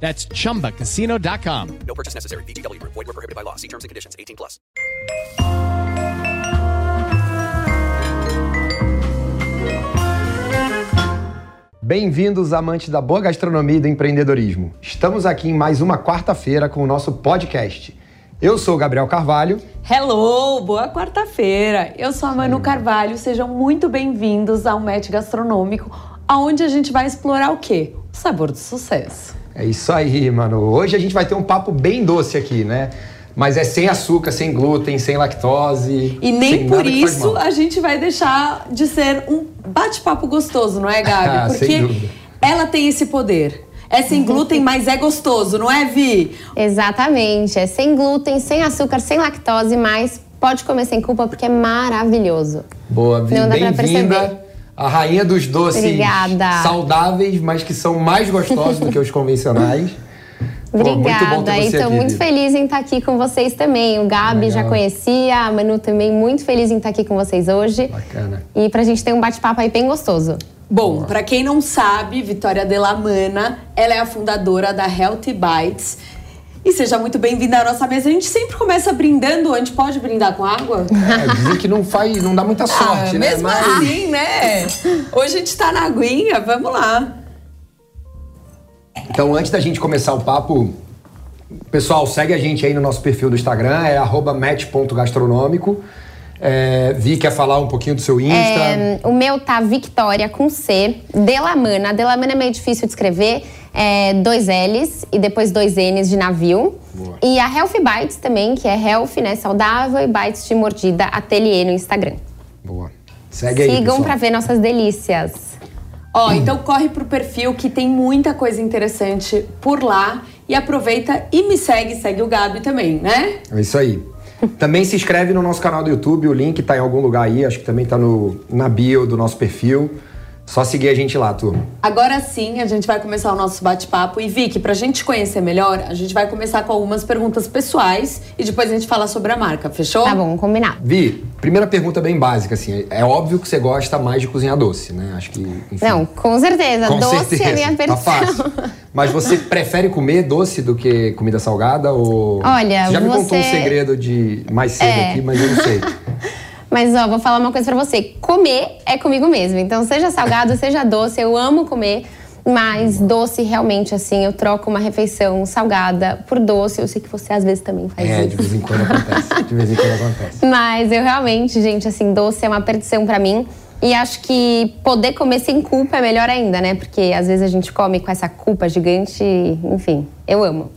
That's chumbacasino.com. No purchase necessary. VGW Group. Void were prohibited by law. See terms and conditions. 18 plus. Bem-vindos, amantes da boa gastronomia e do empreendedorismo. Estamos aqui em mais uma quarta-feira com o nosso podcast. Eu sou o Gabriel Carvalho. Hello, boa quarta-feira. Eu sou a Manu Carvalho. Sejam muito bem-vindos ao Match Gastronômico, aonde a gente vai explorar o quê? O sabor do sucesso. É isso aí, mano. Hoje a gente vai ter um papo bem doce aqui, né? Mas é sem açúcar, sem glúten, sem lactose. E nem sem por isso a gente vai deixar de ser um bate-papo gostoso, não é, Gabi? Ah, sem Porque dúvida. ela tem esse poder. É sem glúten, mas é gostoso, não é, Vi? Exatamente. É sem glúten, sem açúcar, sem lactose, mas pode comer sem culpa porque é maravilhoso. Boa, Vi, Não dá pra perceber. A rainha dos doces Obrigada. saudáveis, mas que são mais gostosos do que os convencionais. Pô, muito bom Obrigada. E tô aqui, muito feliz em estar aqui com vocês também. O Gabi já Legal. conhecia, a Manu também muito feliz em estar aqui com vocês hoje. Bacana. E pra gente ter um bate-papo aí bem gostoso. Bom, pra quem não sabe, Vitória Delamana, ela é a fundadora da Healthy Bites. E seja muito bem-vinda à nossa mesa. A gente sempre começa brindando. A gente pode brindar com água? É, dizem que não faz, não dá muita sorte, Ah, né? mesmo Mas- assim, né? Hoje a gente tá na aguinha, vamos lá. Então, antes da gente começar o papo, pessoal, segue a gente aí no nosso perfil do Instagram, é arroba match.gastronômico. É, Vi quer falar um pouquinho do seu Insta. É, o meu tá Victoria com C, Delamana. Delamana é meio difícil de escrever. É, dois L's e depois dois N's de navio. Boa. E a Healthy Bites também, que é healthy, né? Saudável e bites de mordida ateliê no Instagram. Boa. Segue aí, Sigam pra ver nossas delícias. Ó, então corre pro perfil que tem muita coisa interessante por lá. E aproveita e me segue, segue o Gabi também, né? É isso aí. Também se inscreve no nosso canal do YouTube, o link tá em algum lugar aí, acho que também tá no, na bio do nosso perfil. Só seguir a gente lá, turma. Agora sim, a gente vai começar o nosso bate-papo. E Vicky, pra gente conhecer melhor, a gente vai começar com algumas perguntas pessoais e depois a gente fala sobre a marca, fechou? Tá bom, combinado. Vi, primeira pergunta bem básica, assim. É óbvio que você gosta mais de cozinhar doce, né? Acho que. Enfim, Não, com certeza. Com doce certeza. é a minha Tá versão. fácil. Mas você prefere comer doce do que comida salgada? Ou... Olha, Você já me contou um você- segredo de mais cedo É. aqui, mas eu não sei. Mas ó, vou falar uma coisa pra você. Comer é comigo mesmo. Então, seja salgado, seja doce, eu amo comer. Mas doce, realmente, assim, eu troco uma refeição salgada por doce. Eu sei que você às vezes também faz É, de isso. vez em quando acontece. De vez em quando acontece. Mas eu realmente, gente, assim, doce é uma perdição pra mim. E acho que poder comer sem culpa é melhor ainda, né? Porque às vezes a gente come com essa culpa gigante. Enfim, eu amo.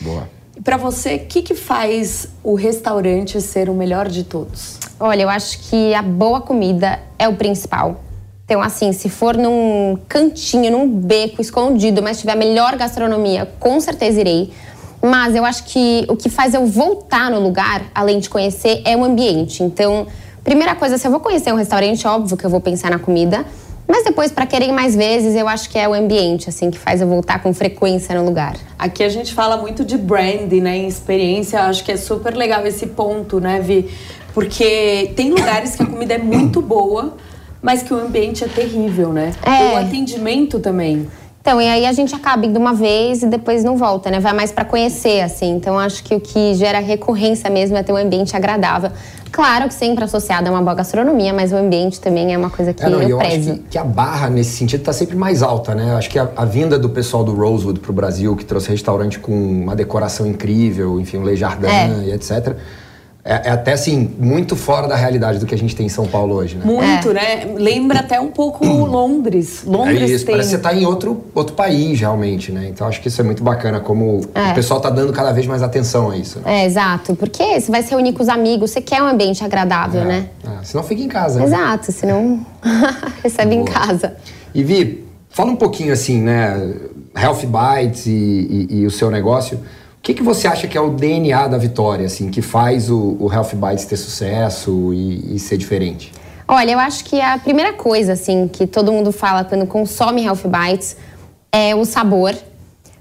Boa. E pra você, o que, que faz o restaurante ser o melhor de todos? Olha, eu acho que a boa comida é o principal. Então, assim, se for num cantinho, num beco escondido, mas tiver a melhor gastronomia, com certeza irei. Mas eu acho que o que faz eu voltar no lugar, além de conhecer, é o ambiente. Então, primeira coisa, se eu vou conhecer um restaurante, óbvio que eu vou pensar na comida. Mas depois, para querer mais vezes, eu acho que é o ambiente, assim, que faz eu voltar com frequência no lugar. Aqui a gente fala muito de brand, né? Em experiência, acho que é super legal esse ponto, né, Vi? Porque tem lugares que a comida é muito boa, mas que o ambiente é terrível, né? É. O atendimento também. Então, e aí a gente acaba indo uma vez e depois não volta, né? Vai mais pra conhecer, assim. Então, acho que o que gera recorrência mesmo é ter um ambiente agradável. Claro que sempre associado a uma boa gastronomia, mas o ambiente também é uma coisa que É, não, e eu eu acho prezo. que, que a barra, nesse sentido, tá sempre mais alta, né? Acho que a, a vinda do pessoal do Rosewood pro Brasil, que trouxe restaurante com uma decoração incrível, enfim, um Le Jardin É. e etc. É, é até, assim, muito fora da realidade do que a gente tem em São Paulo hoje, né? Muito, né? Lembra até um pouco Londres. É Londres isso, tem. parece que você tá em outro, outro país, realmente, né? Então acho que isso é muito bacana, como É. o pessoal tá dando cada vez mais atenção a isso. Né? É, exato. Porque você vai se reunir com os amigos, você quer um ambiente agradável, né? É, senão fica em casa. né? Exato, senão recebe em Boa. casa. E Vi, fala um pouquinho assim, né? Health Bites e, e- e o seu negócio. Que, que você acha que é o DNA da Vitória, assim, que faz o, o Health Bites ter sucesso e, e ser diferente? Olha, eu acho que a primeira coisa, assim, que todo mundo fala quando consome Health Bites é o sabor.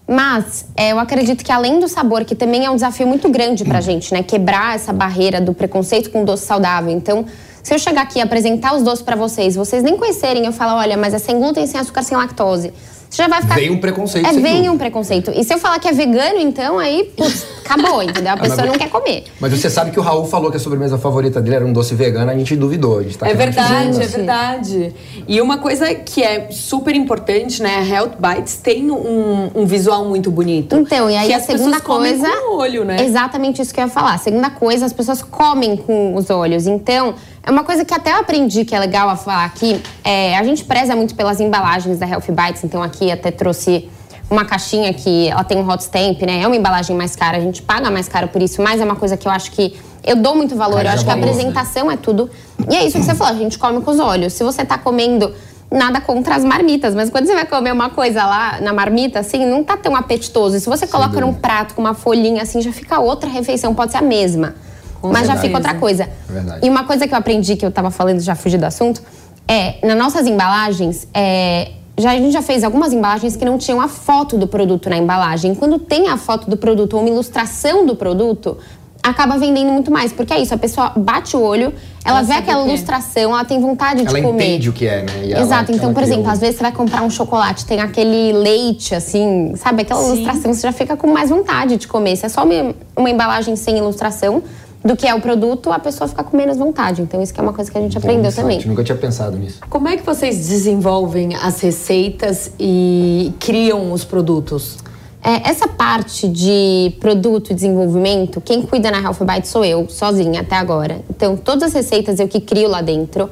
Mas é, eu acredito que além do sabor, que também é um desafio muito grande pra gente, né? Quebrar essa barreira do preconceito com doce saudável. Então, se eu chegar aqui e apresentar os doces pra vocês, vocês nem conhecerem, eu falo, olha, mas é sem glúten, sem açúcar, sem lactose. Você já vai ficar. Vem um preconceito, É, sem vem dúvida. um preconceito. E se eu falar que é vegano, então, aí, putz, acabou, entendeu? A mas pessoa não quer comer. Mas você sabe que o Raul falou que a sobremesa favorita dele era um doce vegano, a gente duvidou. A gente tá É verdade, é verdade. E uma coisa que é super importante, né? A Health Bites tem um, um visual muito bonito. Então, e aí que a as segunda coisa. com o olho, né? Exatamente isso que eu ia falar. A segunda coisa, as pessoas comem com os olhos. Então, é uma coisa que até eu aprendi que é legal a falar aqui. É, a gente preza muito pelas embalagens da Health Bites, então aqui até trouxe uma caixinha que ela tem um hot stamp, né? É uma embalagem mais cara, a gente paga mais caro por isso, mas é uma coisa que eu acho que eu dou muito valor. Haja eu acho que a valor, né? apresentação é tudo. E é isso que você falou, a gente come com os olhos. Se você tá comendo nada contra as marmitas, mas quando você vai comer uma coisa lá na marmita, assim, não tá tão apetitoso. E se você coloca num prato com uma folhinha assim, já fica outra refeição, pode ser a mesma. Mas já fica outra coisa. É verdade. E uma coisa que eu aprendi, que eu tava falando, já fugi do assunto, é, nas nossas embalagens, é, já, a gente já fez algumas embalagens que não tinham a foto do produto na embalagem. Quando tem a foto do produto ou uma ilustração do produto, acaba vendendo muito mais. Porque é isso, a pessoa bate o olho, ela, Ela vê aquela é. ilustração, ela tem vontade Ela de comer. entende o que é, né? E ela- Exato, então, ela por exemplo, criou- às vezes você vai comprar um chocolate, tem aquele leite, assim, sabe? Aquela Sim. ilustração, você já fica com mais vontade de comer. Se é só uma, uma embalagem sem ilustração do que é o produto, a pessoa fica com menos vontade. Então, isso que é uma coisa que a gente aprendeu insight, também. Nunca tinha pensado nisso. Como é que vocês desenvolvem as receitas e criam os produtos? É, essa parte de produto e desenvolvimento, quem cuida na Health Bite sou eu, sozinha até agora. Então, todas as receitas eu que crio lá dentro.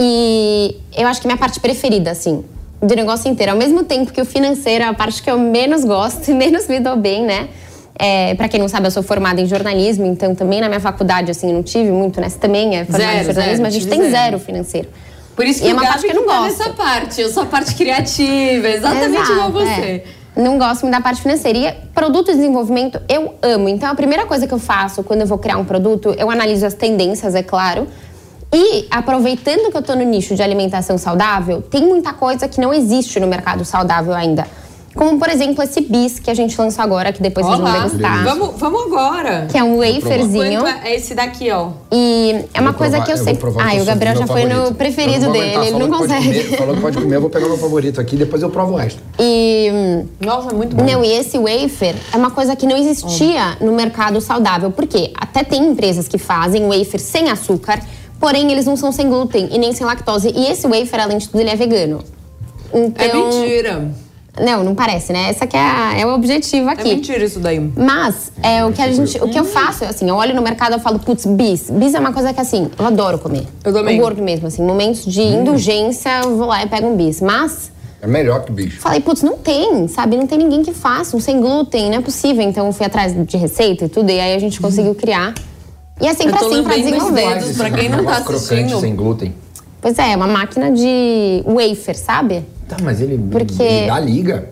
E eu acho que é minha parte preferida, assim, do negócio inteiro. Ao mesmo tempo que o financeiro é a parte que eu menos gosto e menos me dou bem, né? É, para quem não sabe, eu sou formada em jornalismo, então também na minha faculdade, assim, não tive muito, né? Você também é formada Zero, em jornalismo, zero, a gente tem zero. zero financeiro. Por isso E que é o uma Gabi parte que eu não tá gosto. nessa parte. Eu sou a parte criativa, exatamente Exato, igual você. é. Não gosto muito da parte financeira. E produto de desenvolvimento eu amo. Então a primeira coisa que eu faço quando eu vou criar um produto, eu analiso as tendências, é claro. E aproveitando que eu tô no nicho de alimentação saudável, tem muita coisa que não existe no mercado saudável ainda. Como, por exemplo, esse bis que a gente lançou agora, que depois vocês vão Olá, degustar. vamos, vamos agora. Que é um waferzinho. É esse daqui, ó? E é uma Vou coisa provar- que eu vou sempre. provar Ai, que eu o Gabriel já foi no favorito. preferido Eu dele, ele não consegue. comer- falou que pode comer, eu vou pegar meu favorito aqui, depois eu provo o resto. E. Nossa, muito bom. Não, e esse wafer é uma coisa que não existia no mercado saudável. Por quê? Até tem empresas que fazem wafer sem açúcar, porém eles não são sem glúten e nem sem lactose. E esse wafer, além de tudo, ele é vegano. Então, É mentira. Não, não parece, né? Essa que é, a- é o objetivo É aqui. mentira isso daí. Mas é, o que a gente, o que eu faço, assim, eu olho no mercado e falo, putz, bis. Bis é uma coisa que assim, eu adoro comer. Eu também. Eu gordo mesmo, assim, momentos de indulgência, eu vou lá e pego um bis. Mas É melhor que bicho. Falei, putz, não tem, sabe? Não tem ninguém que faça, um sem glúten, não é possível. Então eu fui atrás de receita e tudo, e aí a gente conseguiu criar. E é sempre assim pra desenvolver. dedos. Pra quem não tá Negócio crocante, assistindo. sem glúten. Pois é, é uma máquina de wafer, sabe? Tá, mas ele Porque- ele dá liga.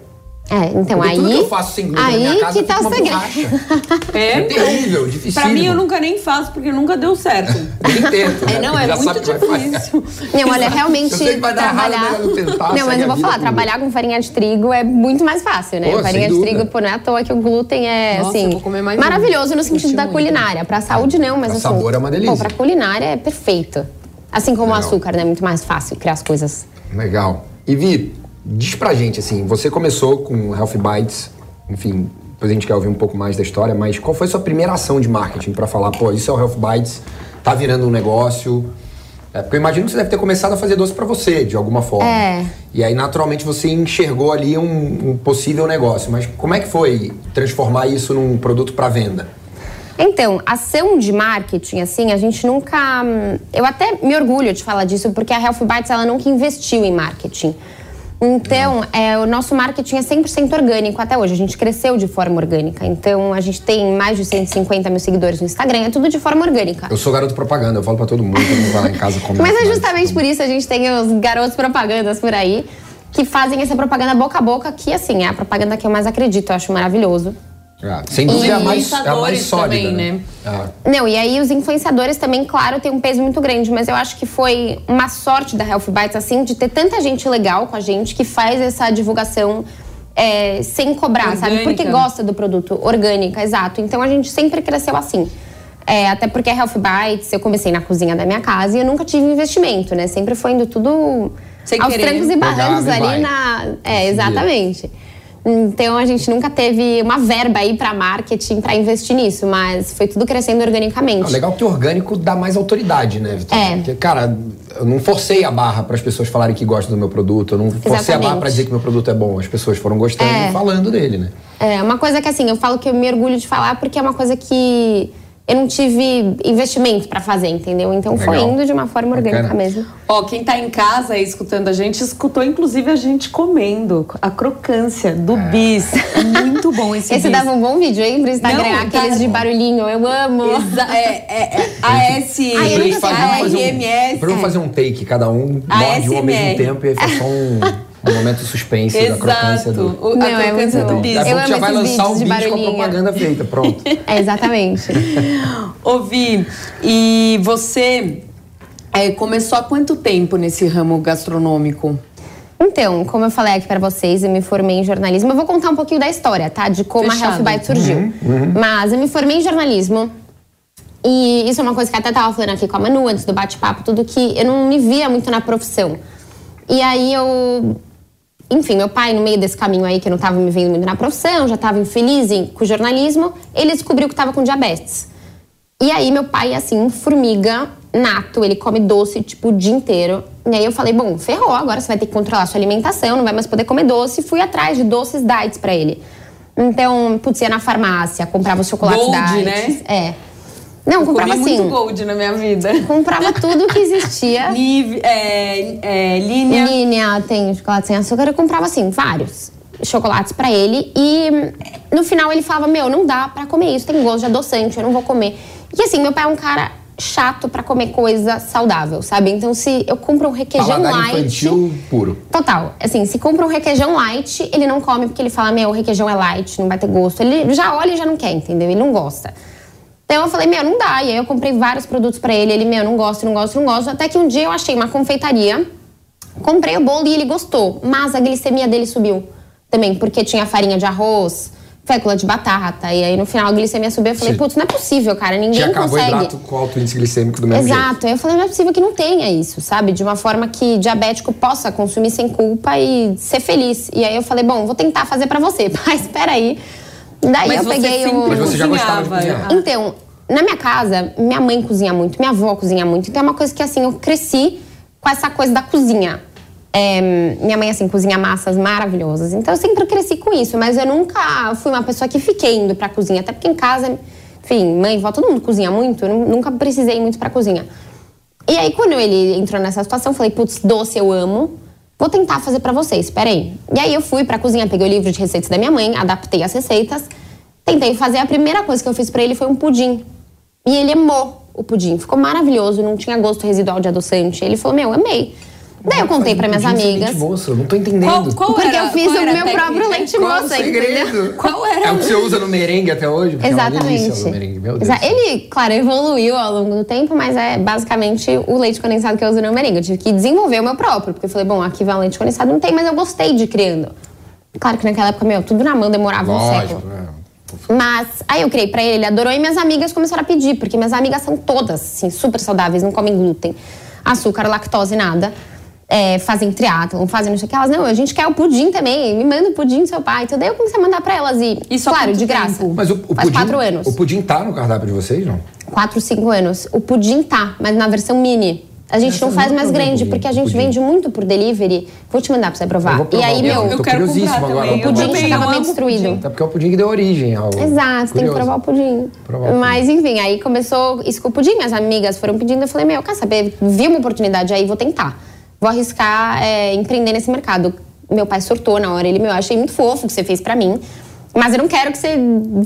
É, então Porque aí. tudo que eu faço sem glúten na aí minha casa que tá o segredo. É, É terrível, difícil. Pra mim, eu nunca nem faço, porque nunca deu certo. Nem tento, É, né? não, Porque é já muito vai falhar. difícil. Não, olha, realmente Eu sei que vai dar trabalhar. melhor não tentar, não, segue mas eu vou falar, trabalhar com farinha de trigo é muito mais fácil, né? Pô, farinha de dúvida. trigo, pô, não é à toa que o glúten é, Nossa, assim, eu vou comer mais um. maravilhoso no sentido da culinária. Pra saúde, não, mas Pra assim. sabor é uma delícia. Pô, pra culinária é perfeito. Assim como o açúcar, né? É muito mais fácil criar as coisas. Legal. E Vi, diz pra gente, assim, você começou com Health Bites, enfim, depois a gente quer ouvir um pouco mais da história, mas qual foi a sua primeira ação de marketing pra falar, pô, isso é o Health Bites, tá virando um negócio? É, porque eu imagino que você deve ter começado a fazer doce pra você, de alguma forma. É. E aí, naturalmente, você enxergou ali um, um possível negócio. Mas como é que foi transformar isso num produto pra venda? Então, ação de marketing, assim, a gente nunca. hum, Eu até me orgulho de falar disso, porque a Health Bites ela nunca investiu em marketing. Então, é, o nosso marketing é 100% orgânico até hoje. A gente cresceu de forma orgânica. Então, a gente tem mais de 150 mil seguidores no Instagram. É tudo de forma orgânica. Eu sou garoto propaganda, eu falo pra todo mundo, todo mundo vai lá em casa comer. Mas é justamente por isso a gente tem os garotos propagandas por aí que fazem essa propaganda boca a boca, que assim, é a propaganda que eu mais acredito, eu acho maravilhoso. Ah, sem dúvida é a mais, é a mais sólida, também, né? né? Ah, Não, e aí os influenciadores também, claro, tem um peso muito grande, mas eu acho que foi uma sorte da Health Bites, assim, de ter tanta gente legal com a gente que faz essa divulgação é, sem cobrar, sabe? Orgânica. Porque gosta do produto, orgânica, exato. Então a gente sempre cresceu assim. É, até porque a Health Bites, eu comecei na cozinha da minha casa e eu nunca tive investimento, né? Sempre foi indo tudo Sem aos querer. trancos e barrancos e vai. ali na. É, exatamente. Então a gente nunca teve uma verba aí para marketing para investir nisso, mas foi tudo crescendo organicamente. Ah, legal que o orgânico dá mais autoridade, né, Vitor? É. Porque, cara, eu não forcei a barra para as pessoas falarem que gostam do meu produto, eu não forcei a barra para dizer que meu produto é bom. As pessoas foram gostando É. e falando dele, né? É uma coisa que assim, eu falo que eu me orgulho de falar porque é uma coisa que eu não tive investimento para fazer, entendeu? Então foi Legal. indo de uma forma orgânica Bacana. mesmo. Ó, quem tá em casa aí escutando a gente, escutou inclusive a gente comendo a crocância do bis. É muito bom esse, Esse bis. dava um bom vídeo, hein, pro Instagram, Não, aqueles tá- de barulhinho, eu amo. Exa é, é, é AS, vamos fazer um, ARMS. pra eu fazer um take, cada um A morde um ao mesmo tempo e aí faz só um, um momento suspense da crocância Exato. do. O- A Não, é crocância muito do bis. É que amo já vai esses lançar o vídeos de vídeo com a barulhinho. propaganda feita, pronto. É, exatamente. Ouvi, e você é, começou há quanto tempo nesse ramo gastronômico? Então, como eu falei aqui pra vocês, eu me formei em jornalismo. Eu vou contar um pouquinho da história, tá? De como Fechado. a Health Bite surgiu. Mas eu me formei em jornalismo. E isso é uma coisa que eu até tava falando aqui com a Manu antes do bate-papo, tudo que eu não me via muito na profissão. E aí eu. Enfim, meu pai, no meio desse caminho aí, que eu não tava me vendo muito na profissão, já tava infeliz em- com o jornalismo, ele descobriu que tava com diabetes. E aí meu pai assim, formiga nato, ele come doce tipo o dia inteiro. E aí eu falei, bom, ferrou, agora você vai ter que controlar sua alimentação, não vai mais poder comer doce. Fui atrás de doces diets pra ele. Então, putz, ia na farmácia, comprava os chocolates Gold, diets. né? É. Não, comprava Comi assim. muito gold na minha vida. Comprava tudo que existia. Liv, é, é, linha. Linha, tem chocolate sem açúcar. Eu comprava, assim, vários chocolates pra ele. E no final ele falava: Meu, não dá pra comer isso, tem gosto de adoçante, eu não vou comer. E assim, meu pai é um cara chato pra comer coisa saudável, sabe? Então, se eu compro um requeijão Paladar light. infantil puro. Total. Assim, se compra um requeijão light, ele não come porque ele fala: Meu, o requeijão é light, não vai ter gosto. Ele já olha e já não quer, entendeu? Ele não gosta. Então eu falei, meu, não dá. E aí eu comprei vários produtos pra ele. Ele, meu, não gosto, não gosto, não gosto. Até que um dia eu achei uma confeitaria, comprei o bolo e ele gostou. Mas a glicemia dele subiu também, porque tinha farinha de arroz, fécula de batata. E aí no final a glicemia subiu. Eu falei, putz, não é possível, cara. Ninguém Tinha consegue. carboidrato com alto índice glicêmico do mesmo jeito. Exato. Aí eu falei, não é possível que não tenha isso, sabe? De uma forma que diabético possa consumir sem culpa e ser feliz. E aí eu falei, bom, vou tentar fazer pra você. Mas espera aí. Daí Mas eu peguei o... Mas você já gostava de cozinhar? Então, na minha casa, minha mãe cozinha muito, minha avó cozinha muito. Então é uma coisa que, assim, eu cresci com essa coisa da cozinha. É, minha mãe, assim, cozinha massas maravilhosas. Então eu sempre cresci com isso. Mas eu nunca fui uma pessoa que fiquei indo pra cozinha. Até porque em casa, enfim, mãe, vó, todo mundo cozinha muito. Eu nu- nunca precisei muito pra cozinha. E aí, quando ele entrou nessa situação, eu falei, putz, doce eu amo. Vou tentar fazer pra vocês, peraí. E aí eu fui pra cozinha, peguei o livro de receitas da minha mãe, adaptei as receitas. Tentei fazer, a primeira coisa que eu fiz pra ele foi um pudim. E ele amou o pudim, ficou maravilhoso, não tinha gosto residual de adoçante. Ele falou, meu, amei. Daí eu contei pra minhas amigas. Leite moça, eu não tô entendendo. Qual, qual Porque era, eu fiz qual o meu próprio leite Qual moça, o segredo? entendeu? Qual era? É o que você usa no merengue até hoje? É Exatamente. no merengue, meu Deus. Exa- Ele, claro, evoluiu ao longo do tempo, mas é basicamente o leite condensado que eu uso no merengue. Eu tive que desenvolver o meu próprio, porque eu falei, bom, aqui vai um leite condensado, não tem, mas eu gostei de ir criando. Claro que naquela época, meu, tudo na mão demorava um Lógico, século. né? Mas aí eu criei pra ele, ele adorou e minhas amigas começaram a pedir, porque minhas amigas são todas, assim, super saudáveis, não comem glúten, açúcar, lactose, nada. É, fazem triatlon, fazem não sei o que. Elas, não, a gente quer o pudim também, me manda o pudim do seu pai. Então daí eu comecei a mandar pra elas e, Isso claro, de graça. tempo? Mas o, o Faz pudim, quatro anos. O pudim tá no cardápio de vocês, não? Quatro, cinco anos. O pudim tá, mas na versão mini. A gente Essa não eu faz mais grande, pudim, porque a gente pudim. vende muito por delivery. Vou te mandar pra você Eu provar. vou E provar aí, meu, pudim. eu Tô quero curiosíssimo comprar agora. também. O pudim também, chegava eu meio destruído. pudim. Até porque é o pudim que deu origem ao. Exato, tem que Curioso. provar o pudim. Provar o pudim. Mas enfim, aí começou isso com o pudim. Minhas amigas foram pedindo. Eu falei, meu, quer saber? Vi uma oportunidade aí, vou tentar. Vou arriscar é, empreender nesse mercado. Meu pai surtou na hora. Ele, meu, achei muito fofo o que você fez pra mim. Mas eu não quero que você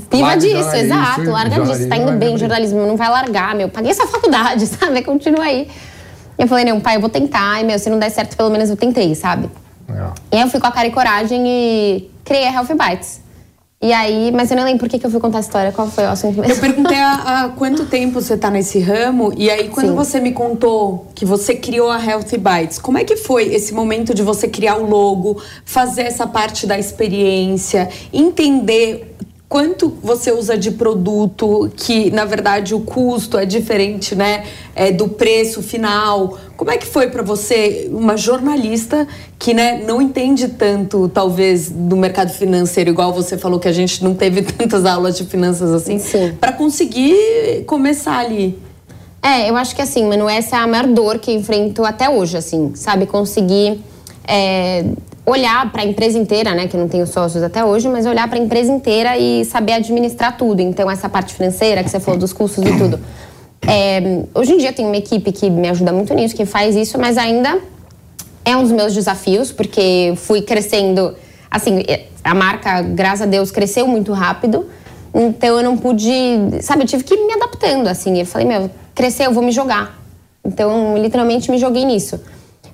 viva disso, exato. Larga disso. Tá indo bem, jornalismo, não vai largar, meu. Paguei essa faculdade, sabe? Continua aí. Eu falei, não, pai, eu vou tentar. E, meu, se não der certo, pelo menos eu tentei, sabe? Legal. E aí eu fui com a cara e coragem e criei a Healthy Bites. E aí, mas eu não lembro por que, que eu fui contar a história. Qual foi o assunto mesmo? Eu perguntei há, há quanto tempo você tá nesse ramo, e aí quando Sim. você me contou que você criou a Healthy Bites, como é que foi esse momento de você criar o logo, fazer essa parte da experiência, entender quanto você usa de produto, que na verdade o custo é diferente, né, é, do preço final. Como é que foi para você, uma jornalista que né, não entende tanto, talvez, do mercado financeiro, igual você falou que a gente não teve tantas aulas de finanças assim, Sim. para conseguir começar ali? É, eu acho que assim, mano, essa é a maior dor que eu enfrento até hoje, assim, sabe? Conseguir é, olhar para a empresa inteira, né? Que não tenho sócios até hoje, mas olhar para a empresa inteira e saber administrar tudo. Então, essa parte financeira que você falou dos custos e tudo. É, hoje em dia tenho uma equipe que me ajuda muito nisso, que faz isso, mas ainda é um dos meus desafios, porque fui crescendo. Assim, a marca, graças a Deus, cresceu muito rápido. Então eu não pude. Sabe, eu tive que ir me adaptando, assim. Eu falei, meu, cresceu, eu vou me jogar. Então, literalmente, me joguei nisso.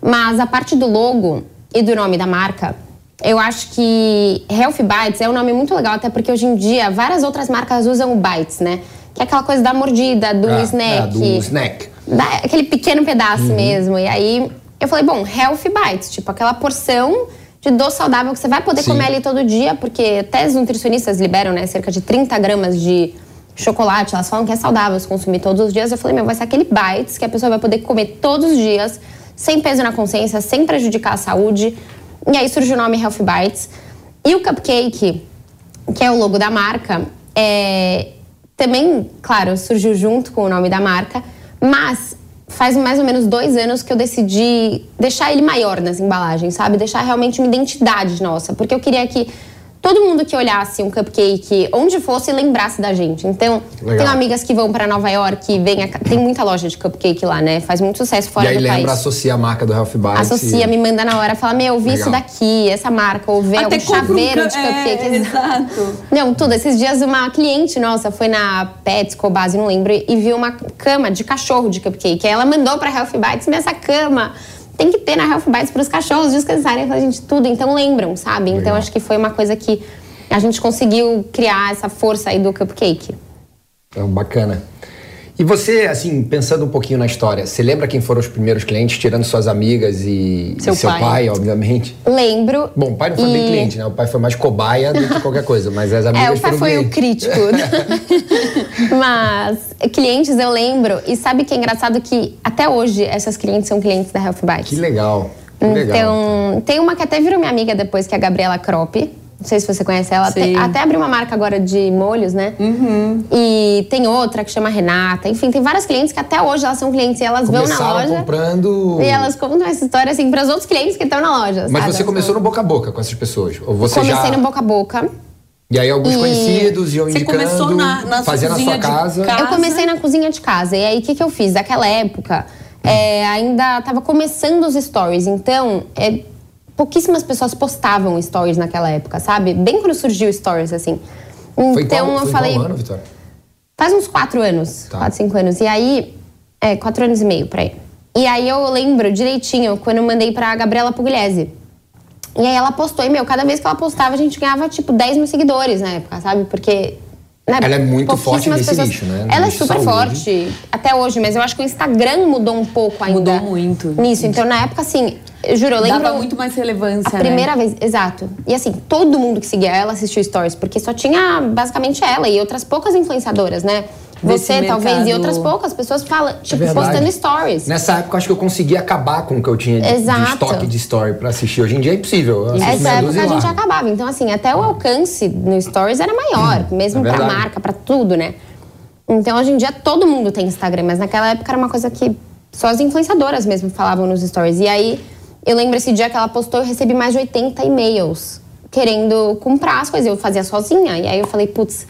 Mas a parte do logo e do nome da marca, eu acho que Healthy Bites é um nome muito legal, até porque hoje em dia várias outras marcas usam o Bites, né? Que é aquela coisa da mordida, do Ah, snack. ah, do snack. Dá aquele pequeno pedaço Uhum. mesmo. E aí eu falei, bom, healthy bites, tipo aquela porção de doce saudável que você vai poder Sim. comer ali todo dia, porque até os nutricionistas liberam, né, cerca de 30 gramas de chocolate, elas falam que é saudável se consumir todos os dias. Eu falei, meu, vai ser aquele bites que a pessoa vai poder comer todos os dias, sem peso na consciência, sem prejudicar a saúde. E aí surgiu o nome Healthy Bites. E o cupcake, que é o logo da marca, é, também, claro, surgiu junto com o nome da marca, mas faz mais ou menos dois anos que eu decidi deixar ele maior nas embalagens, sabe? Deixar realmente uma identidade nossa, porque eu queria que todo mundo que olhasse um cupcake, onde fosse, lembrasse da gente. Então, Legal. tenho amigas que vão para Nova York, vem a- tem muita loja de cupcake lá, né? Faz muito sucesso fora e aí do lembra, país. associa a marca do Healthy Bites. Associa, e... me manda na hora, fala, meu, eu vi Legal. isso daqui, essa marca, ou vê Até algum um chaveiro ca- de cupcake. é, exato. Não, tudo. Esses dias uma cliente nossa foi na Petsco base, não lembro, e viu uma cama de cachorro de cupcake. Aí ela mandou pra Healthy Bites, essa cama tem que ter na Healthy Bites pros cachorros descansarem. Falei, gente, tudo. Então lembram, sabe? Então Legal. acho que foi uma coisa que a gente conseguiu criar essa força aí do cupcake. Então, bacana. E você, assim, pensando um pouquinho na história, você lembra quem foram os primeiros clientes, tirando suas amigas e e Seu seu pai. pai, obviamente? Lembro. Bom, o pai não foi bem e- cliente, né? O pai foi mais cobaia do que qualquer coisa, mas as amigas É, o pai foi o clientes. crítico. Mas clientes eu lembro. E sabe que é engraçado que até hoje essas clientes são clientes da Health Bites. Que legal. Que legal. Então, tem uma que até virou minha amiga depois, que é a Gabriela Cropp. Não sei se você conhece ela. Até, até abriu uma marca agora de molhos, né? E tem outra que chama Renata. Enfim, tem várias clientes que até hoje elas são clientes e elas vão na Começaram loja. comprando... E elas contam essa história assim para os outros clientes que estão na loja. Mas sabe? você começou no boca a boca com essas pessoas? Ou você Comecei já... no boca a boca. E aí alguns E- conhecidos iam Você indicando, começou na- na fazia na sua de casa. ca- Eu Casa. comecei na cozinha de casa. E aí, o que, que eu fiz? Naquela época, é, ainda tava começando os stories. Então, é, pouquíssimas pessoas postavam stories naquela época, sabe? Bem quando surgiu stories, assim. Então, Foi qual, eu foi falei... qual ano, Vitória? Faz uns quatro anos. Tá. Quatro, cinco anos. E aí... É, quatro anos e meio, por aí. E aí, eu lembro direitinho quando eu mandei pra Gabriela Pugliese. E aí, ela postou. E, meu, cada vez que ela postava, a gente ganhava, tipo, 10 mil seguidores na época, sabe? Porque... né, Ela é muito forte nesse nicho, né? No Ela é super saúde. forte até hoje, mas eu acho que o Instagram mudou um pouco ainda. Mudou muito. Nisso. Então, na época, assim, eu juro, eu lembro. Dava muito mais relevância, A né? primeira vez, exato. E assim, todo mundo que seguia ela assistiu stories, porque só tinha basicamente ela e outras poucas influenciadoras, né? Você, talvez, e outras poucas pessoas falam, tipo, É postando stories. Nessa época, eu acho que eu consegui acabar com o que eu tinha de, de estoque de story pra assistir. Hoje em dia é impossível. Eu assisto Essa meia época a gente acabava. Então, assim, até o alcance no Stories era maior, mesmo é pra verdade. marca, pra tudo, né? Então, hoje em dia, todo mundo tem Instagram, mas naquela época era uma coisa que só as influenciadoras mesmo falavam nos Stories. E aí, eu lembro esse dia que ela postou, eu recebi mais de 80 e-mails querendo comprar as coisas. Eu fazia sozinha. E aí eu falei, putz.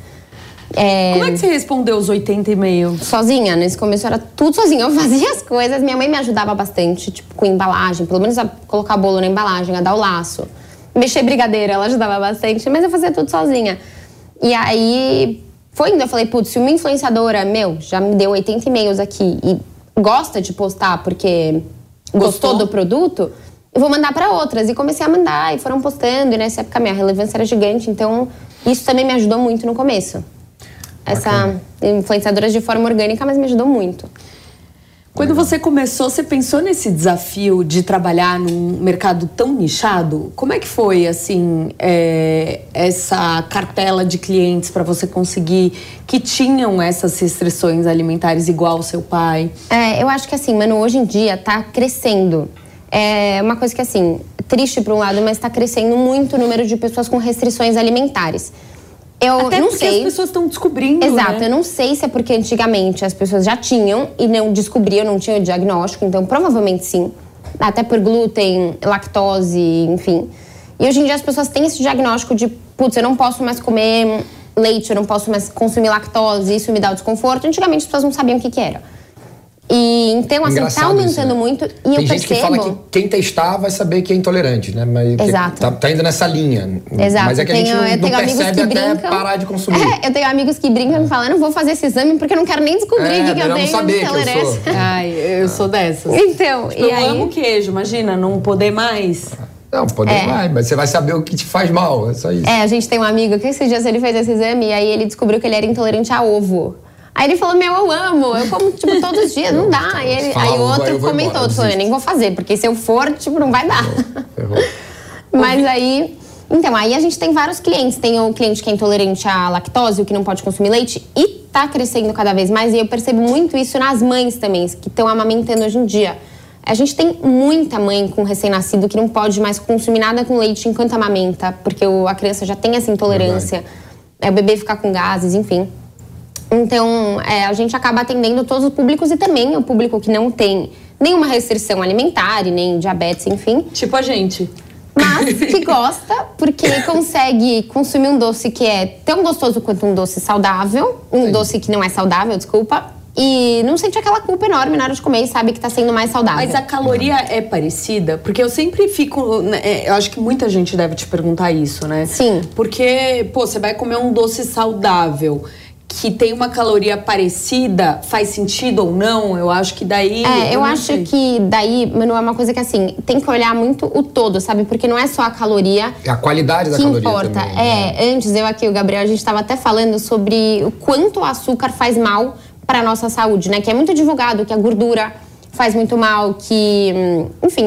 É, Como é que você respondeu os 80 e-mails? sozinha. Nesse começo era tudo sozinha. Eu fazia as coisas. Minha mãe me ajudava bastante, tipo, com embalagem. Pelo menos a colocar bolo na embalagem, a dar o laço. Mexer brigadeiro, ela ajudava bastante. Mas eu fazia tudo sozinha. E aí, foi indo. Eu falei, putz, se uma influenciadora, meu, já me deu 80 e-mails aqui e gosta de postar porque gostou, Gostou? do produto, eu vou mandar pra outras. E comecei a mandar, e foram postando. E nessa época, minha relevância era gigante. Então, Isso também me ajudou muito no começo. Essa influenciadora de forma orgânica, mas me ajudou muito. Quando você começou, você pensou nesse desafio de trabalhar num mercado tão nichado? Como é que foi, assim, é, essa cartela de clientes para você conseguir que tinham essas restrições alimentares igual o seu pai? É, eu acho que assim, mano, hoje em dia tá crescendo. É uma coisa que assim, triste por um lado, mas tá crescendo muito o número de pessoas com restrições alimentares. Eu Até não sei. as pessoas estão descobrindo, Exato, né? eu não sei se é porque antigamente as pessoas já tinham e não descobriam, não tinham o diagnóstico, então provavelmente sim. Até por glúten, lactose, enfim. E hoje em dia as pessoas têm esse diagnóstico de, putz, eu não posso mais comer leite, eu não posso mais consumir lactose, isso me dá o desconforto. Antigamente as pessoas não sabiam o que, que era. E então, assim, tá Engraçado aumentando isso, né? muito. E Tem eu gente percebo. que fala que quem testar vai saber que é intolerante, né? Mas Exato. Tá, tá indo nessa linha. Exato. Mas é que a gente Tenho- não, eu não tenho amigos percebe que até brincam. parar de consumir. É, eu tenho amigos que brincam e falam, eu não vou fazer esse exame porque eu não quero nem descobrir É, o que, que eu tenho saber de que eu sou. intolerância. Ai, eu sou dessas. Então, Tipo, e eu aí. amo queijo, imagina, não poder mais. Não, poder É. vai, mas você vai saber o que te faz mal, é só isso. É, a gente tem um amigo que esses dias ele fez esse exame e aí ele descobriu que ele era intolerante a ovo. Aí ele falou, meu, eu amo, eu como, tipo, todos os dias, não dá. Aí, ele, aí o outro comentou, falou, eu nem vou fazer, porque se eu for, tipo, não vai dar. Mas aí. Então, aí a gente tem vários clientes. Tem o cliente que é intolerante à lactose, o que não pode consumir leite, e tá crescendo cada vez mais. E eu percebo muito isso nas mães também, que estão amamentando hoje em dia. A gente tem muita mãe com recém-nascido que não pode mais consumir nada com leite enquanto amamenta, porque o- a criança já tem essa intolerância. É, o bebê ficar com gases, enfim. Então, é, a gente acaba atendendo todos os públicos e também o público que não tem nenhuma restrição alimentar e nem diabetes, enfim Tipo a gente. mas que gosta porque consegue consumir um doce que é tão gostoso quanto um doce saudável, um doce que não é saudável, desculpa, e não sente aquela culpa enorme na hora de comer e sabe que tá sendo mais saudável. Mas a caloria é parecida? Porque eu sempre fico. né, é, Eu acho que muita gente deve te perguntar isso, né? Sim. Porque, pô, você vai comer um doce saudável que tem uma caloria parecida, faz sentido ou não? Eu acho que daí. É, eu não acho sei. que daí, Manu, é uma coisa que assim, tem que olhar muito o todo, sabe? Porque não é só a caloria É a qualidade da que caloria importa. também. né? É, antes eu aqui, o Gabriel, a gente estava até falando sobre o quanto o açúcar faz mal para nossa saúde, né? Que é muito divulgado que a gordura faz muito mal, que, hum, enfim,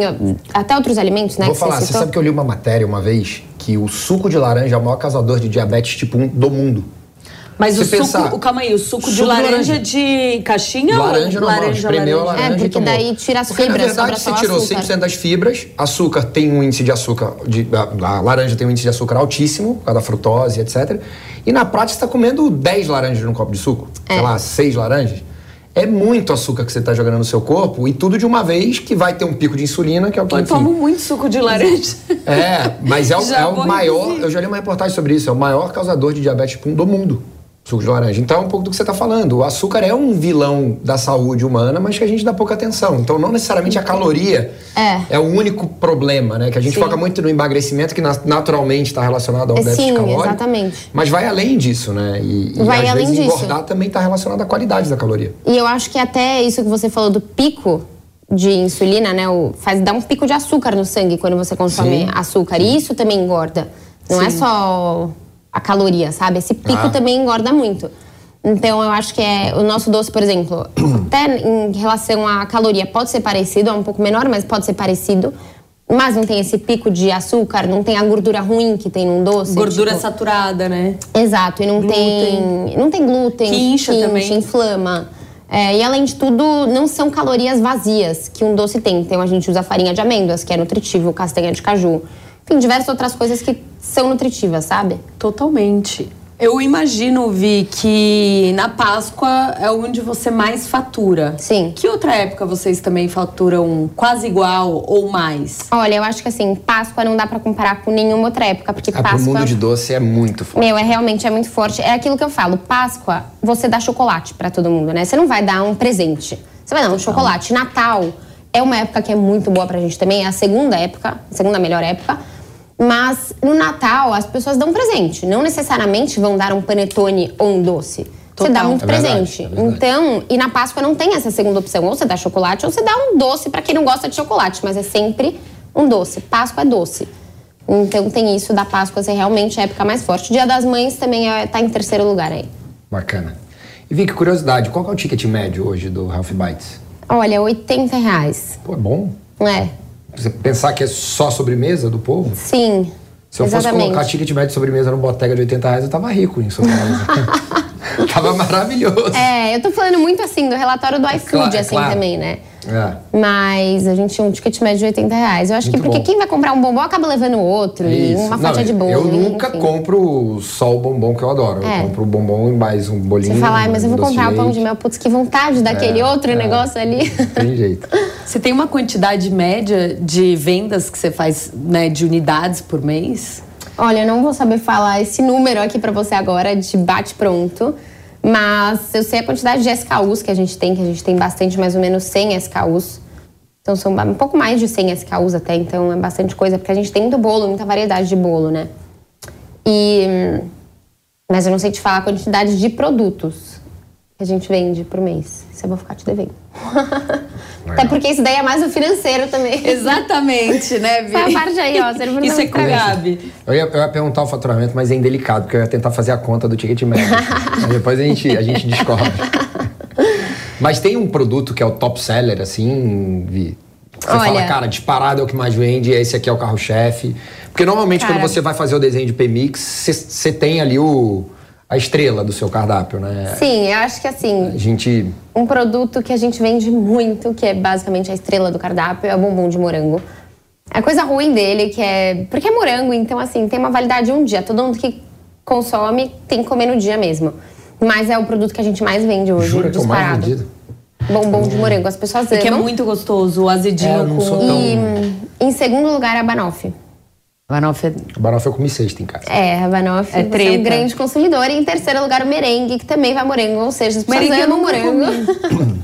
até outros alimentos, né? Vou que falar, você você citou. sabe que eu li uma matéria uma vez que o suco de laranja é o maior causador de diabetes tipo 1 do mundo. Mas o Se suco. pensar- o- calma aí, o suco, de Suco de laranja, laranja. de caixinha Laranja ou normal, laranja, espremeu a laranja? laranja É, e porque tomou. daí tira as Porque, fibras, na verdade, você tirou açúcar. 100% das fibras, açúcar tem um índice de açúcar, de, a, a laranja tem um índice de açúcar altíssimo, por causa da frutose, etc. E na prática você está comendo 10 laranjas num copo de suco, É. sei lá, 6 laranjas. É muito açúcar que você está jogando no seu corpo e tudo de uma vez que vai ter um pico de insulina, que é o que, Eu enfim, tomo muito suco de laranja. é, mas é o, é o maior. reduzir. Eu já li uma reportagem sobre isso. É o maior causador de diabetes tipo 1 do mundo. Suco de laranja. Então é um pouco do que você está falando. O açúcar é um vilão da saúde humana, mas que a gente dá pouca atenção. Então não necessariamente a caloria É. o único problema, né? Que a gente Sim. foca muito no emagrecimento, que na- naturalmente está relacionado ao É, déficit sim, calórico. exatamente. Mas vai além disso, né? E, e Vai às além vezes disso. engordar também está relacionado à qualidade da caloria. E eu acho que até isso que você falou do pico de insulina, né? O, faz dar um pico de açúcar no sangue quando você consome Sim. açúcar. E isso também engorda. Não é só a caloria, sabe? Esse pico Ah. também engorda muito. Então eu acho que é o nosso doce, por exemplo, até em relação à caloria pode ser parecido, é um pouco menor, mas pode ser parecido. Mas não tem esse pico de açúcar, não tem a gordura ruim que tem num doce. Gordura tipo- saturada, né? Exato, e não Glúten. tem não tem glúten, Que incha também. inflama. É, e além de tudo, não são calorias vazias que um doce tem. Então a gente usa farinha de amêndoas, que é nutritivo, castanha de caju. Enfim, diversas outras coisas que são nutritivas, sabe? Totalmente. Eu imagino, Vi, que na Páscoa é onde você mais fatura. Sim. Que outra época vocês também faturam quase igual ou mais? Olha, eu acho que assim, Páscoa não dá pra comparar com nenhuma outra época, porque Ah, Páscoa. mundo de doce é muito forte. Meu, é realmente é muito forte. É aquilo que eu falo. Páscoa, você dá chocolate pra todo mundo, né? Você não vai dar um presente. Você vai dar um chocolate. Natal é uma época que é muito boa pra gente também. É a segunda época, a segunda melhor época. Mas no Natal as pessoas dão presente. Não necessariamente vão dar um panetone ou um doce. Você Total. dá muito É verdade, presente. é verdade. Então, e na Páscoa não tem essa segunda opção. Ou você dá chocolate ou você dá um doce pra quem não gosta de chocolate. Mas é sempre um doce. Páscoa é doce. Então tem isso da Páscoa ser realmente a época mais forte. O Dia das Mães também é, tá em terceiro lugar aí. Bacana. E Vicky, curiosidade, qual é o ticket médio hoje do Healthy Bites? Olha, 80 reais. Pô, é bom. É, Você pensar que é só sobremesa do povo? sim. Se eu fosse exatamente. colocar ticket médio de sobremesa no Bottega de 80 reais, eu tava rico em sobremesa. tava maravilhoso. É, eu tô falando muito assim do relatório do iFood, claro, é assim claro. também, né? É. Mas a gente tinha um ticket médio de 80 reais. Eu acho Muito que porque bom. quem vai comprar um bombom acaba levando outro e Isso. uma Não, fatia de bolo. Eu nunca enfim. compro só o bombom que eu adoro. É. Eu compro o bombom e mais um bolinho. Você fala, "Ai, mas eu um vou comprar o pão de leite." mel. Putz, que vontade daquele outro negócio ali. Tem jeito. Você tem uma quantidade média de vendas que você faz, né, de unidades por mês? Olha, eu não vou saber falar esse número aqui pra você agora de bate pronto, mas eu sei a quantidade de SKUs que a gente tem, que a gente tem bastante, mais ou menos 100 SKUs. Então são um pouco mais de 100 SKUs até, então é bastante coisa, porque a gente tem muito bolo, muita variedade de bolo, né? E hum, mas eu não sei te falar a quantidade de produtos que a gente vende por mês. Isso eu vou ficar te devendo. Até porque isso daí é mais o financeiro também. Exatamente, né, Vi? Essa parte aí, ó, você Isso é com Gabi. Eu ia, eu ia perguntar o faturamento, mas é indelicado, porque eu ia tentar fazer a conta do ticket médio. Depois a gente, a gente descobre. Mas tem um produto que é o top seller, assim, Vi? Você Olha- fala, cara, disparado é o que mais vende, esse aqui é o carro-chefe. Porque normalmente Cara- quando você vai fazer o desenho de PMix, você tem ali o, a estrela do seu cardápio, né? Sim, eu acho que assim, A gente. Um produto que a gente vende muito, que é basicamente a estrela do cardápio, é o bombom de morango. A coisa ruim dele que é. Porque é morango, então assim, tem uma validade de um dia. Todo mundo que consome tem que comer no dia mesmo. Mas é o produto que a gente mais vende hoje, Jura que é o mais vendido? Bombom de morango. As pessoas Porque é amam. muito gostoso, o azedinho É, com... E em segundo lugar, a Banoff. É- O Banoffee eu comi sexta em casa. É, a Banoff É é, um grande consumidor. E em terceiro lugar, o merengue, que também vai morango. Ou seja, as pessoas Merengue eu amam morango.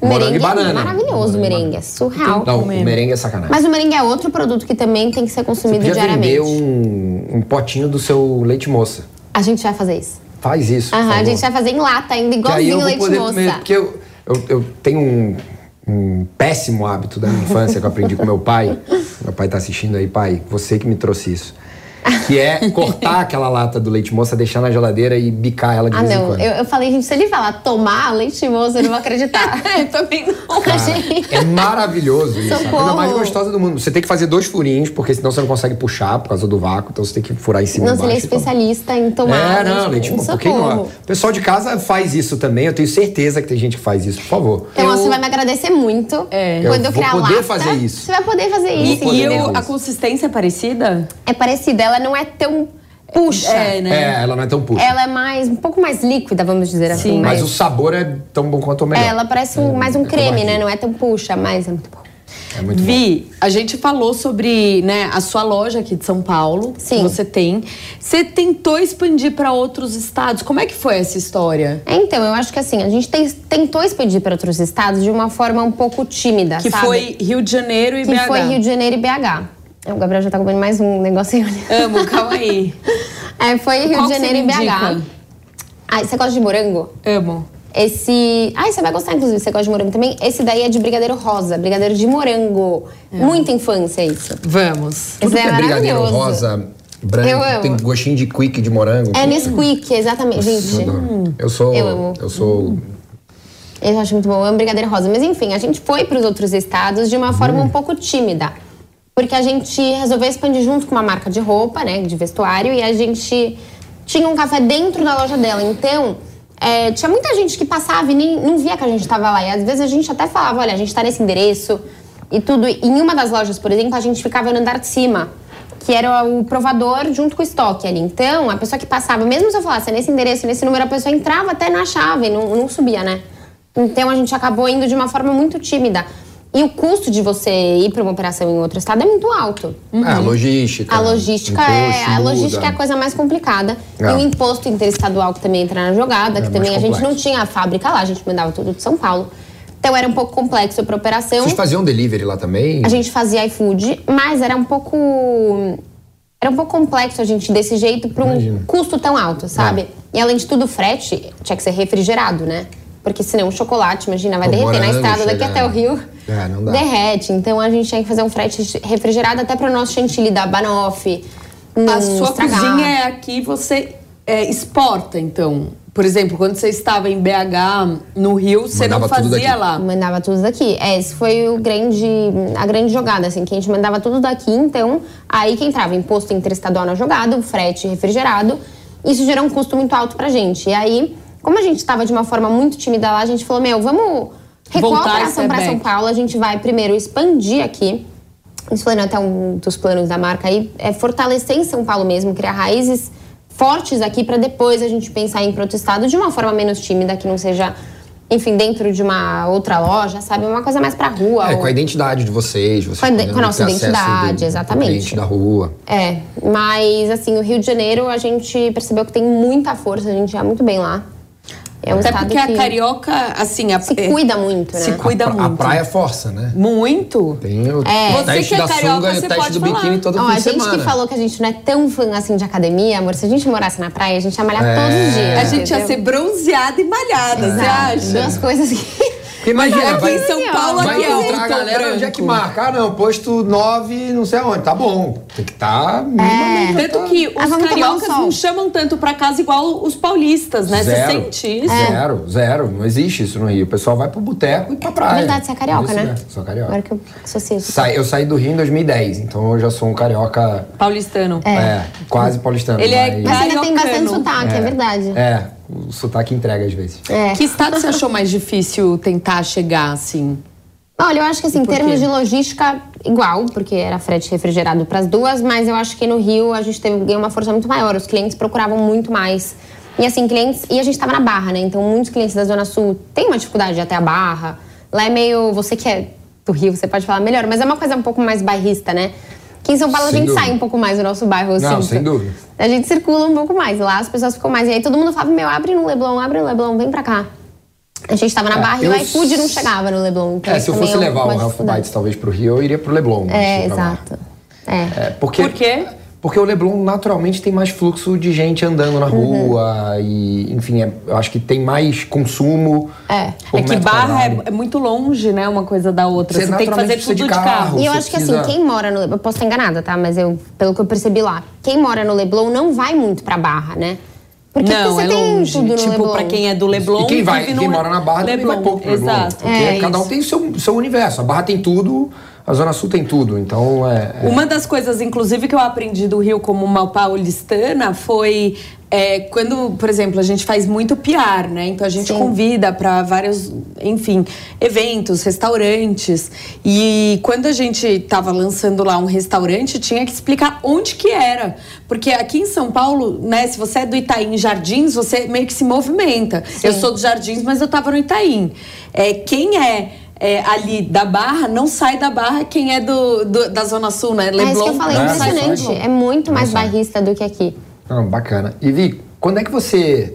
O Morango e merengue banana. é maravilhoso, o merengue. É surreal. Não, o merengue é sacanagem. Mas o merengue é outro produto que também tem que ser consumido Podia diariamente. vender um, um potinho do seu leite moça. A gente vai fazer isso. Faz isso. Aham, a gente vai fazer em lata ainda, Que aí eu igualzinho vou leite poder moça. comer, porque eu, eu, eu tenho um, um péssimo hábito da minha infância que eu aprendi com meu pai. Meu pai tá assistindo aí, pai, você que me trouxe isso. Que é cortar aquela lata do leite moça, deixar na geladeira e bicar ela de Ah, vez em não. quando. Eu, eu falei, gente, se ele falar tomar leite moça, eu não vou acreditar. eu também não. Cara, gente. é maravilhoso isso. É a coisa Socorro. mais gostosa do mundo. Você tem que fazer dois furinhos, porque senão você não consegue puxar por causa do vácuo. Então você tem que furar em cima e Nossa, ele é e especialista em tomar É, não, leite moça. Quem não é? Socorro. O pessoal de casa faz isso também. Eu tenho certeza que tem gente que faz isso. Por favor. Então Eu- você vai me agradecer muito É. quando Eu eu, vou criar poder lata. fazer isso. Você vai poder fazer E, isso. poder e eu, a consistência é parecida? É parecida, ela não é tão puxa. É, né? É, ela não é tão puxa. Ela é mais, um pouco mais líquida, vamos dizer assim. Sim. Mas mais- o sabor é tão bom quanto o melhor. É, ela parece um- mais um é creme, né? Não é tão puxa, mas é muito bom. É muito bom. Vi, a gente falou sobre né, a sua loja aqui de São Paulo, Sim. que você tem. Você tentou expandir para outros estados. Como é que foi essa história? É, Então, eu acho que assim, a gente tem- tentou expedir para outros estados de uma forma um pouco tímida, Que sabe? foi Rio de Janeiro e que BH. foi Rio de Janeiro e BH. O Gabriel já tá comendo mais um negocinho ali. Amo, calma aí. É, foi Rio Qual de Janeiro e BH. indica? Ai, você gosta de morango? Amo. Esse. Ai, você vai gostar, inclusive, você gosta de morango também. Esse daí é de brigadeiro rosa, brigadeiro de morango. Muita infância isso. Vamos. Tudo Esse que é brigadeiro rosa, branco, Eu amo. tem gostinho de quick de morango. É Nesquik, exatamente, Eu gente. adoro. Eu sou. Eu amo. Eu sou. Eu acho muito bom, eu amo brigadeiro rosa. Mas enfim, a gente foi para os outros estados de uma forma um pouco tímida. Porque a gente resolveu expandir junto com uma marca de roupa, né, de vestuário, e a gente tinha um café dentro da loja dela. Então, é, tinha muita gente que passava e nem, não via que a gente estava lá. E às vezes a gente até falava, olha, a gente está nesse endereço e tudo. E em uma das lojas, por exemplo, a gente ficava no andar de cima. Que era o provador junto com o estoque ali. Então, a pessoa que passava, mesmo se eu falasse "É nesse endereço, nesse número, a pessoa entrava até na chave não, não subia, né? Então a gente acabou indo de uma forma muito tímida. E o custo de você ir para uma operação em outro estado é muito alto. É, a logística. A logística é a logística é a coisa mais complicada. É. E o imposto interestadual que também entra na jogada, É que também a gente não tinha a fábrica lá, a gente mandava tudo de São Paulo. Então era um pouco complexo para operação. Vocês faziam delivery lá também? A gente fazia iFood, mas era um pouco era um pouco complexo a gente desse jeito para um Imagino. custo tão alto, sabe? E além de tudo, o frete tinha que ser refrigerado, né? Porque senão o chocolate, imagina, vai derreter na estrada daqui até o Rio. É, não dá. Derrete. Então a gente tinha que fazer um frete refrigerado até para o nosso chantilly da Banoff. A sua estragar. cozinha é aqui, você é, exporta, então. Por exemplo, quando você estava em BH, no Rio, você Mandava não fazia lá. Mandava tudo daqui. É, esse foi o grande, a grande jogada, assim, que a gente mandava tudo daqui, então, aí que entrava imposto interestadual na jogada, o frete refrigerado, isso gerou um custo muito alto pra gente. E aí, como a gente estava de uma forma muito tímida lá, a gente falou, meu, vamos recuar Voltar a operação para São. Paulo, a gente vai primeiro expandir aqui, isso foi até um dos planos da marca aí, é fortalecer em São Paulo mesmo, criar raízes fortes aqui para depois a gente pensar em ir para outro estado de uma forma menos tímida, que não seja, enfim, dentro de uma outra loja, sabe? Uma coisa mais pra rua. É, ou- com a identidade de vocês. vocês Com a com a nossa identidade, do- do exatamente. cliente da rua. É, mas assim, o Rio de Janeiro a gente percebeu que tem muita força, a gente é muito bem lá. É um Até estado porque que a carioca, assim... A, se cuida muito, né? Se cuida a, pra- muito. A praia força, né? Muito. Tem o É. o teste Você que é da carioca, sunga e você o teste pode do falar. biquíni todo Ó, fim a gente semana. que falou que a gente não é tão fã assim de academia, amor, se a gente morasse na praia, a gente ia malhar É. todos os dias. A gente ia entendeu? ser bronzeada e malhada, você Exato. acha? Duas coisas que. Porque imagina, Aqui vai, em São Paulo, vai aqui é encontrar a galera, branco. onde é que marca? Ah, não, posto 9, não sei aonde. Tá bom. Tem que estar É. Tanto que os Ah, um cariocas não chamam tanto pra casa igual os paulistas, né? Você Zero. sente isso? Zero, zero. Não existe isso no Rio. O pessoal vai pro boteco e pra praia. É verdade, você é carioca, Isso, né? Sou carioca. Agora que eu associei. Sai- eu saí do Rio em 2010, então eu já sou um carioca, Paulistano. é, quase paulistano. Ele é mas- Mas ainda tem bastante sotaque, é, verdade. É, o sotaque entrega às vezes. É. Que estado você achou mais difícil tentar chegar, assim? Olha, eu acho que assim, em termos quê? de logística, igual, porque era frete refrigerado para as duas, mas eu acho que no Rio a gente teve ganhou uma força muito maior. Os clientes procuravam muito mais. E assim, clientes. E a gente estava na Barra, né? Então muitos clientes da Zona Sul têm uma dificuldade de ir até a Barra. Lá é meio. Você que é do Rio, você pode falar melhor, mas é uma coisa um pouco mais bairrista, né? Aqui em São Paulo Sem a gente dúvida. sai um pouco mais do nosso bairro, eu Não, sinto. sem dúvida. A gente circula um pouco mais. Lá as pessoas ficam mais. E aí todo mundo fala, meu, abre no Leblon, abre no Leblon, vem pra cá. A gente tava na É, Barra eu e o iFood não chegava no Leblon. Então É, se eu fosse levar o dificuldade. Bites talvez pro Rio, eu iria pro Leblon. É, lá. exato. É. É, porque, Por quê? Porque o Leblon naturalmente tem mais fluxo de gente andando na Uhum. rua e, enfim, é- eu acho que tem mais consumo. É. por é que Barra é, é muito longe, né? Uma coisa da outra. Você Você, tem que fazer tudo de de carro. carro. E eu acho que precisa- assim, quem mora no Leblon, eu posso estar enganada, tá? Mas eu, pelo que eu percebi lá, quem mora no Leblon não vai muito pra Barra, né? Porque não, você é tem longe. tudo no tipo, Leblon. pra quem é do Leblon. E quem, vai, quem mora na Barra também vai pouco pro Leblon. Exato. Porque É, cada um tem seu, seu universo. A Barra tem tudo, a Zona Sul tem tudo. Então, é... é- Uma das coisas, inclusive, que eu aprendi do Rio como uma paulistana foi é, quando, por exemplo, a gente faz muito PR, né? Então a gente Sim. convida para vários, enfim, eventos, restaurantes. E quando a gente estava lançando lá um restaurante, tinha que explicar onde que era. Porque aqui em São Paulo, né, se você é do Itaim Jardins, você meio que se movimenta. Eu sou do Jardins, mas eu estava no Itaim. É, quem é é, ali da Barra não sai da Barra quem é do, do- da Zona Sul, né? É isso que eu Leblon falei, É, impressionante. É muito mais bairrista do que aqui. Não, bacana. E Vi, quando é que você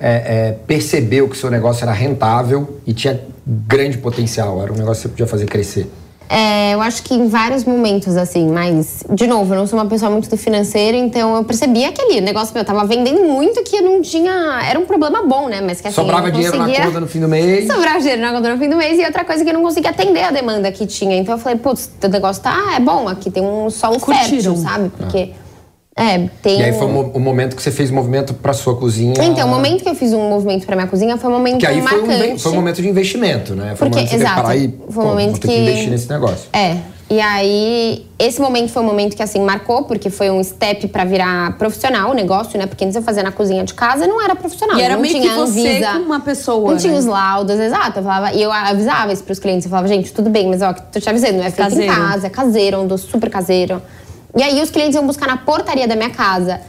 é, é, percebeu que seu negócio era rentável e tinha grande potencial? Era um negócio que você podia fazer crescer? É, eu acho que em vários momentos, assim, mas, de novo, eu não sou uma pessoa muito do financeiro, então eu percebi aquele negócio meu, eu tava vendendo muito que eu não tinha. Era um problema bom, né? Mas que assim. Sobrava eu não dinheiro na conta no fim do mês. Sobrava dinheiro na conta no fim do mês e outra coisa que eu não conseguia atender a demanda que tinha. Então eu falei, putz, o negócio tá é bom, aqui tem um solo Curtiram. fértil, sabe? Porque. É, tem. E aí foi o, um- mo- o momento que você fez o movimento pra sua cozinha. Então, o momento que eu fiz um movimento pra minha cozinha foi um momento Que aí foi um, foi um momento de investimento, né? Foi Porque, um momento que exato, parar e, foi um pô, momento vou ter que que- investir nesse negócio. É. E aí, esse momento foi um momento que, assim, marcou, porque foi um step pra virar profissional o negócio, né? Porque antes eu fazia na cozinha de casa e não era profissional. E era não meio tinha que você Anvisa, com uma pessoa, Não tinha né? os laudos, exato. Eu falava, e eu avisava isso pros clientes. Eu falava, gente, tudo bem, mas ó, tô te avisando, não é feito Caseiro. em casa, é caseiro, um doce super caseiro. E aí os clientes iam buscar na portaria da minha casa.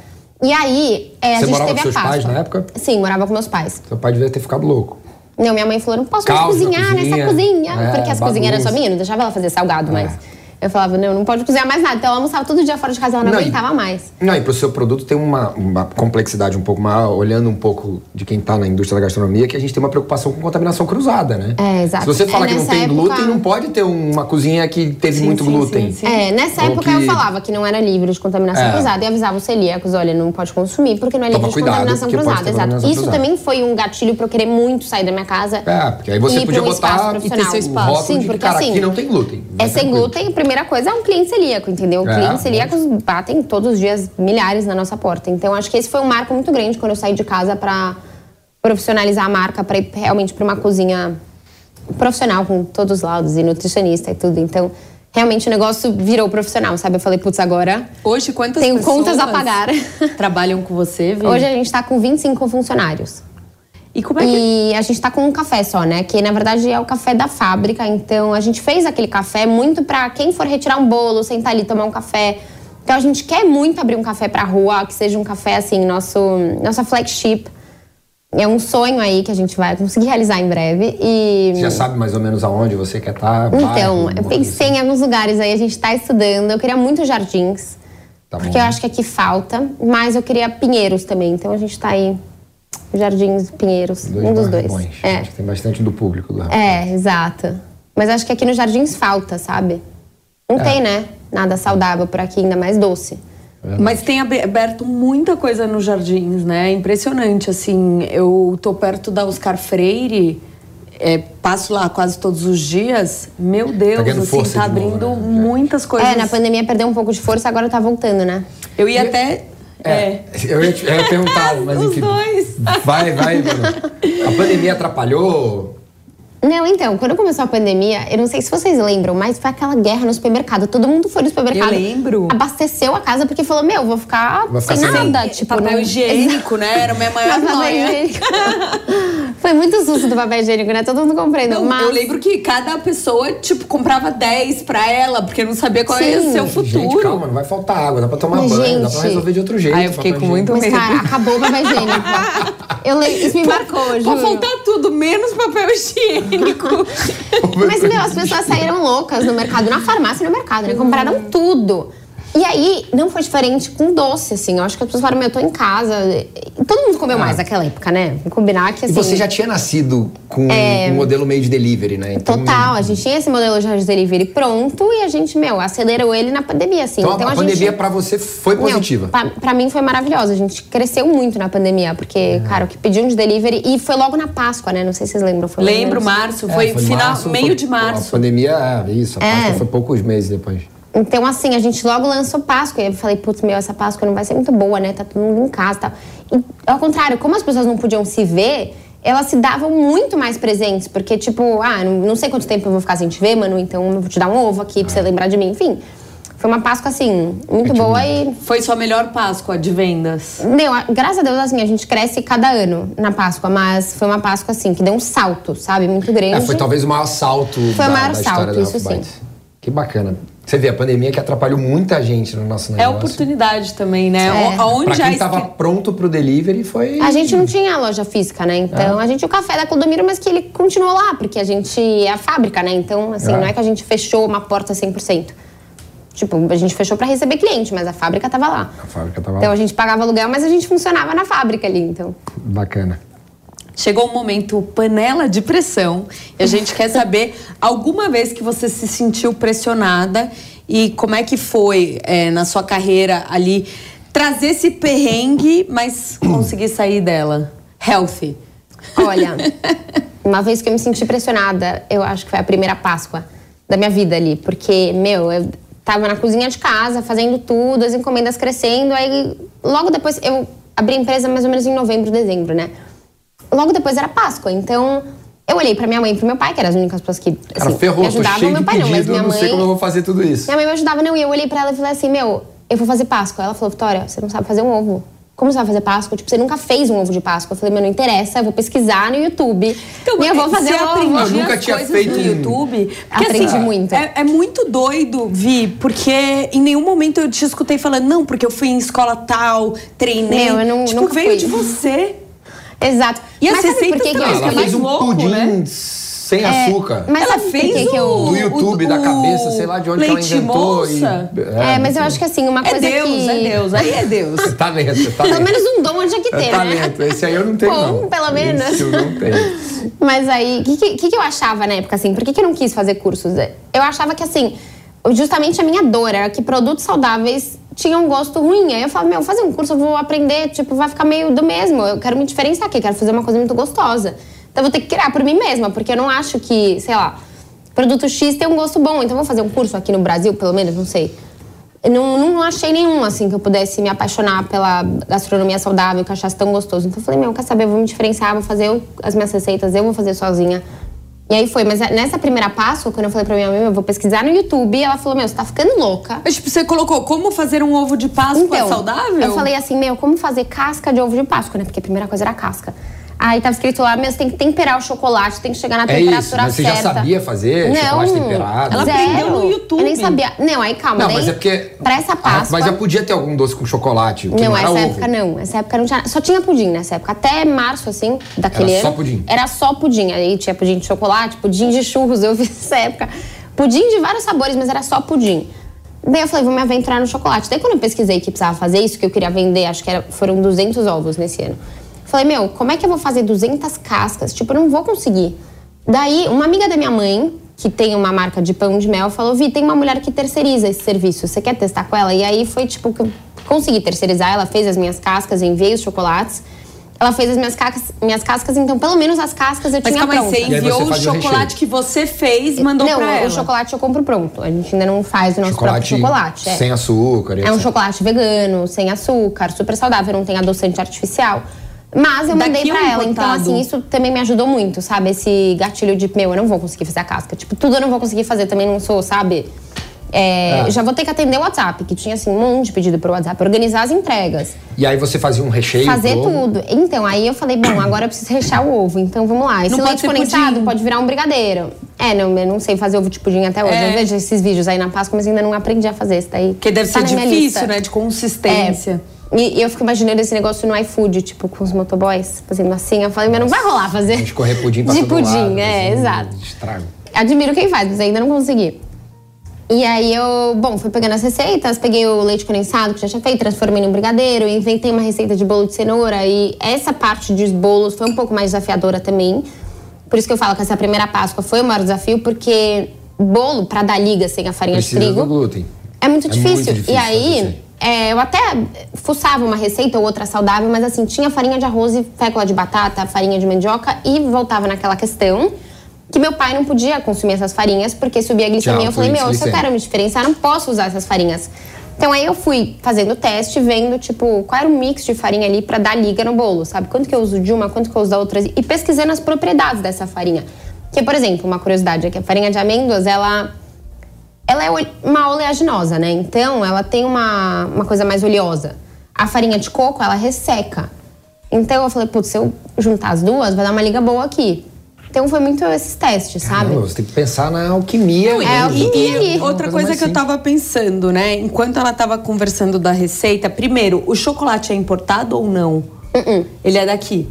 E aí, é, a Você gente morava teve com a seus pais na época? Sim, morava com meus pais. Seu pai devia ter ficado louco. Não, minha mãe falou, não posso mais Caos na cozinhar nessa cozinha. cozinha. É, porque as bagunça. cozinhas eram só minhas, não deixava ela fazer salgado, mas... Eu falava, não, não pode cozinhar mais nada. Então ela almoçava todo dia fora de casa, ela não, Não, e- aguentava mais. Não, e pro seu produto tem uma, uma complexidade um pouco maior, olhando um pouco de quem tá na indústria da gastronomia, que a gente tem uma preocupação com contaminação cruzada, né? É, exato. Se você fala É, que não tem época- glúten, não pode ter uma cozinha que teve Sim, muito sim, glúten. sim, sim. É, nessa Ou época que- eu falava que não era livre de contaminação É. cruzada e avisava os celíacos, olha, não pode consumir porque não é livre Toma de cuidado, contaminação cruzada. Exato. Isso cruzada. também foi um gatilho pra eu querer muito sair da minha casa. É, porque aí você e podia um botar espaço e ter profissional. seu espaço. Sim, porque assim, aqui não tem glúten. É sem glúten, a primeira coisa é um cliente celíaco, entendeu? É, Clientes celíacos batem todos os dias milhares na nossa porta. Então acho que esse foi um marco muito grande quando eu saí de casa pra profissionalizar a marca, pra ir realmente pra uma cozinha profissional com todos os lados e nutricionista e tudo. Então, realmente o negócio virou profissional, sabe? Eu falei, putz, agora Hoje, quantas Tenho pessoas contas a pagar. trabalham com você, Vi? Hoje a gente tá com 25 funcionários. E como é que... E a gente tá com um café só, né? Que na verdade é o café da fábrica. Então a gente fez aquele café muito pra quem for retirar um bolo, sentar ali tomar um café. Então a gente quer muito abrir um café pra rua, que seja um café assim, nosso, nossa flagship. É um sonho aí que a gente vai conseguir realizar em breve. E. Você já sabe mais ou menos aonde você quer estar? Então, eu pensei em alguns lugares aí, a gente tá estudando. Eu queria muito jardins. Tá porque bom. eu acho que aqui falta. Mas eu queria Pinheiros também. Então a gente tá aí. Jardins, Pinheiros. um dos dois. bons. É. Acho que tem bastante do público do É, exato. Mas acho que aqui nos jardins falta, sabe? Não tem, né? Nada saudável por aqui, ainda mais doce. Mas tem abe- aberto muita coisa nos jardins, né? É Impressionante, assim. Eu tô perto da Oscar Freire, é, passo lá quase todos os dias. Meu Deus, ganhando assim, tá de novo, abrindo né? Já. muitas coisas. É, na pandemia perdeu um pouco de força, agora tá voltando, né? Eu ia até. É. Eu ia, te- eu ia perguntar, mas Os enfim. dois. Vai, vai, Bruno. A pandemia atrapalhou? Não, então, quando começou a pandemia, eu não sei se vocês lembram, mas foi aquela guerra no supermercado. Todo mundo foi no supermercado. Eu lembro. Abasteceu a casa porque falou: Meu, vou ficar, Vou ficar sem sem nada. Tipo, papel não- higiênico, né? Era a minha maior noia. higiênico. Foi muito susto do papel higiênico, né? Todo mundo comprando. Não, mas... Eu lembro que cada pessoa, tipo, comprava 10 pra ela, porque não sabia qual ia Sim. ser o futuro. Gente, calma, não vai faltar água, dá pra tomar Mas, banho, dá pra gente- resolver de outro jeito. Aí eu fiquei com muito higiênico. Mas, cara, acabou o papel higiênico. Eu lembro, isso me marcou, juro. Pode faltar tudo, menos papel higiênico. Mas, meu, as pessoas saíram loucas no mercado, na farmácia e no mercado, né? Compraram tudo. E aí, não foi diferente com doce, assim. Eu acho que as pessoas falaram, meu, eu tô em casa. E Todo mundo comeu mais naquela época, né? Vamos combinar que, E assim... você já tinha nascido com um modelo meio de delivery, né? Então, Total, a gente tinha esse modelo já de delivery pronto e a gente, meu, acelerou ele na pandemia, assim. Então, Então, a, a pandemia gente... pra você foi Meu, positiva. pra, pra mim foi maravilhosa. A gente cresceu muito na pandemia, porque, cara, o que pediam de delivery. E foi logo na Páscoa, né? Não sei se vocês lembram. Foi Lembro, março, É, foi, final, março, meio foi- de A março. pandemia, é, isso. A É. Páscoa foi poucos meses depois. Então, assim, a gente logo lançou Páscoa. E eu falei, putz, meu, essa Páscoa não vai ser muito boa, né? Tá todo mundo em casa e tal. E, ao contrário, como as pessoas não podiam se ver, elas se davam muito mais presentes. Porque, tipo, ah, não, não sei quanto tempo eu vou ficar sem te ver, mano, então eu vou te dar um ovo aqui pra você lembrar de mim. Enfim, foi uma Páscoa, assim, muito boa e Foi sua melhor Páscoa de vendas. Meu, a- graças a Deus, assim, a gente cresce cada ano na Páscoa, mas foi uma Páscoa, assim, que deu um salto, sabe? Muito grande. É, foi talvez o maior salto Foi da, o maior salto, isso sim. Que bacana. Você vê, a pandemia que atrapalhou muita gente no nosso É negócio. oportunidade também, né? É. O- Aonde Pra já quem tava escre- pronto pro delivery, foi... A gente não tinha a loja física, né? Então, É. a gente o café da Clodomiro, mas que ele continuou lá, porque a gente é a fábrica, né? Então, assim, É. não é que a gente fechou uma porta 100%. Tipo, a gente fechou pra receber cliente, mas a fábrica tava lá. A fábrica tava Então, lá. a gente pagava aluguel, mas a gente funcionava na fábrica ali, então. Bacana. Chegou o momento panela de pressão. E a gente quer saber alguma vez que você se sentiu pressionada e como é que foi é, na sua carreira ali trazer esse perrengue, mas conseguir sair dela. Healthy. Olha, uma vez que eu me senti pressionada, eu acho que foi a primeira Páscoa da minha vida ali. Porque, meu, eu tava na cozinha de casa, fazendo tudo, as encomendas crescendo. Aí, logo depois, eu abri a empresa mais ou menos em novembro, dezembro, né? Logo depois era Páscoa, então... Eu olhei pra minha mãe e pro meu pai, que eram as únicas pessoas que Cara, assim, ferrou, me ajudavam. cheio Meu de pai não, mas minha eu não mãe... sei como eu vou fazer tudo isso. Minha mãe me ajudava, não. E eu olhei pra ela e falei assim, meu, eu vou fazer Páscoa. Ela falou, Vitória, você não sabe fazer um ovo. Como você vai fazer Páscoa? Tipo, você nunca fez um ovo de Páscoa. Eu falei, meu, não interessa, eu vou pesquisar no YouTube. Então, e eu vou fazer você um ovo. Eu nunca as tinha coisas feito no YouTube. Porque, Aprendi assim, muito. É, é muito doido, Vi, porque em nenhum momento eu te escutei falando, não, porque eu fui em escola tal, treinei. Meu, eu não- tipo, nunca veio fui. de você. Exato. E as Mas sabe por que que eu acho que ela é mais um louco, pudim né? sem É, açúcar. Mas Ela fez que que eu... Do YouTube, da cabeça, sei lá de onde que ela inventou. moça. É, mas eu acho que assim, uma É coisa Deus, que... é Deus, aí é Deus. É talento, é Pelo talento. menos um dom eu tinha que É ter, talento. né? Esse aí eu não tenho, Bom, não. pelo menos. Esse eu não tenho. Mas aí, o que, que, que eu achava na época, assim? Por que, que eu não quis fazer cursos? Eu achava que, assim, justamente a minha dor era que produtos saudáveis tinham um gosto ruim. Aí eu falava, meu, fazer um curso eu vou aprender, tipo, vai ficar meio do mesmo. Eu quero me diferenciar aqui, quero fazer uma coisa muito gostosa. Então eu vou ter que criar por mim mesma, porque eu não acho que, sei lá, produto X tem um gosto bom. Então eu vou fazer um curso aqui no Brasil, pelo menos, não sei. Eu não, não achei nenhum, assim, que eu pudesse me apaixonar pela gastronomia saudável, que eu achasse tão gostoso. Então eu falei, meu, quer saber, eu vou me diferenciar, vou fazer as minhas receitas, eu vou fazer sozinha. E aí foi, mas nessa primeira passo, quando eu falei pra minha mãe, eu vou pesquisar no YouTube, ela falou, meu, você tá ficando louca. Mas, tipo, você colocou como fazer um ovo de Páscoa saudável? eu falei assim, meu, como fazer casca de ovo de Páscoa, né? Porque a primeira coisa era casca. Aí tava escrito lá, meu, você tem que temperar o chocolate, tem que chegar na É temperatura isso, mas você já certa. sabia fazer chocolate temperado? Ela zero. aprendeu no YouTube. Eu nem sabia. Não, aí calma, Não, daí, mas é porque. Pra essa Ah, Páscoa... Mas já podia ter algum doce com chocolate. Que não, Não, era essa ovo. época não. Essa época não tinha. Só tinha pudim nessa época. Até março, assim, daquele Era só ano. pudim. Era só pudim. Aí tinha pudim de chocolate, pudim de churros, eu fiz nessa época. Pudim de vários sabores, mas era só pudim. Daí eu falei, vou me aventurar no chocolate. Daí quando eu pesquisei que precisava fazer isso, que eu queria vender, acho que era, foram 200 ovos nesse ano. Falei, meu, como é que eu vou fazer 200 cascas? Tipo, eu não vou conseguir. Daí, uma amiga da minha mãe, que tem uma marca de pão de mel, falou: Vi, tem uma mulher que terceiriza esse serviço, você quer testar com ela? E aí foi tipo que eu consegui terceirizar, ela fez as minhas cascas, enviei os chocolates. Ela fez as minhas cascas, minhas cascas, então pelo menos as cascas eu Mas tinha calma pronta. você E aí enviou você o o chocolate recheio. que você fez mandou não, pra ela. o chocolate eu compro pronto. A gente ainda não faz o nosso Chocolate, próprio chocolate. é. sem açúcar. É um etc. chocolate vegano, sem açúcar, super saudável, não tem adoçante artificial. Mas eu mandei Daqui pra ou ela, então importado? assim, isso também me ajudou muito, sabe? Esse gatilho de, meu, eu não vou conseguir fazer a casca. Tipo, tudo eu não vou conseguir fazer, também não sou, sabe? É, Ah. Já vou ter que atender o WhatsApp, que tinha assim um monte de pedido pro WhatsApp, organizar as entregas, E aí você fazia um recheio. fazer tudo. Então, aí eu falei, bom, agora eu preciso rechear o ovo, então vamos lá. Esse Não pode leite ser condensado pudim. pode virar um brigadeiro. É, não, eu não sei fazer ovo de pudim até hoje. É. Eu vejo esses vídeos aí na Páscoa, mas ainda não aprendi a fazer isso daí. Porque deve tá ser difícil, né? De consistência. É. E, eu fico imaginando esse negócio no iFood, tipo, com os motoboys fazendo assim. Eu falei, mas não vai rolar fazer. Escorrer pudim pra De pudim, lado, é, assim, exato. Estrago. Admiro quem faz, mas ainda não consegui. E aí eu, bom, fui pegando as receitas, peguei o leite condensado que já tinha feito, transformei num brigadeiro, inventei uma receita de bolo de cenoura e essa parte dos bolos foi um pouco mais desafiadora também. Por isso que eu falo que essa primeira Páscoa foi o maior desafio, porque bolo pra dar liga sem a farinha Precisa de trigo do glúten. é muito É difícil. muito difícil e aí, fazer. É, eu até fuçava uma receita ou outra saudável, mas assim, tinha farinha de arroz e fécula de batata, farinha de mandioca e voltava naquela questão que meu pai não podia consumir essas farinhas porque subia a glicemia. Tchau, eu falei, meu, se eu quero me diferenciar, não posso usar essas farinhas. Então aí eu fui fazendo o teste, vendo, tipo, qual era o mix de farinha ali pra dar liga no bolo, sabe? Quanto que eu uso de uma, quanto que eu uso da outra. E pesquisando as propriedades dessa farinha. Que, por exemplo, uma curiosidade é que a farinha de amêndoas, ela ela é uma oleaginosa, né? Então, ela tem uma, uma coisa mais oleosa. A farinha de coco, ela resseca. Então, eu falei, putz, se eu juntar as duas, vai dar uma liga boa aqui. Então, foi muito esses testes, sabe? Caramba, você tem que pensar na alquimia. É, mesmo. alquimia ali. Uma Outra coisa mais que eu tava pensando, né? Enquanto ela tava conversando da receita, primeiro, o chocolate é importado ou não? Uh-uh. Ele é daqui.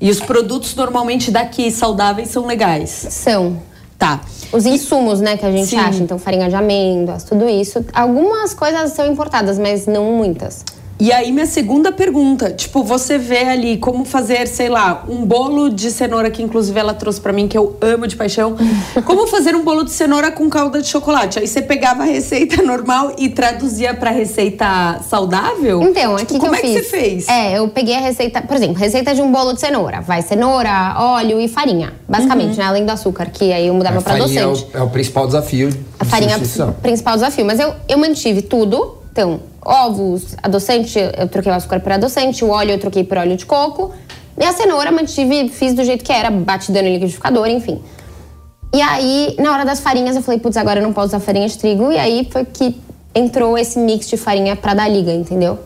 E os produtos normalmente daqui, saudáveis, são legais. São. Tá. Os insumos, né, que a gente Sim. acha. Então, farinha de amêndoas, tudo isso. Algumas coisas são importadas, mas não muitas. E aí, minha segunda pergunta, tipo, você vê ali como fazer, sei lá, um bolo de cenoura, que inclusive ela trouxe pra mim, que eu amo de paixão. como fazer um bolo de cenoura com calda de chocolate? Aí você pegava a receita normal e traduzia pra receita saudável? Então, tipo, aqui que como eu é que fiz? você fez? É, eu peguei a receita, por exemplo, receita de um bolo de cenoura. Vai cenoura, óleo e farinha. Basicamente, Uhum. né? Além do açúcar, que aí eu mudava A pra farinha é adoçante. o, é o principal desafio A farinha é o principal desafio. Mas eu, eu mantive tudo. Então, ovos, adoçante, eu troquei o açúcar por adoçante, o óleo eu troquei por óleo de coco. E a cenoura mantive, fiz do jeito que era, batidão no liquidificador, enfim. E aí, na hora das farinhas, eu falei, putz, agora eu não posso usar farinha de trigo. E aí foi que entrou esse mix de farinha pra dar liga, entendeu?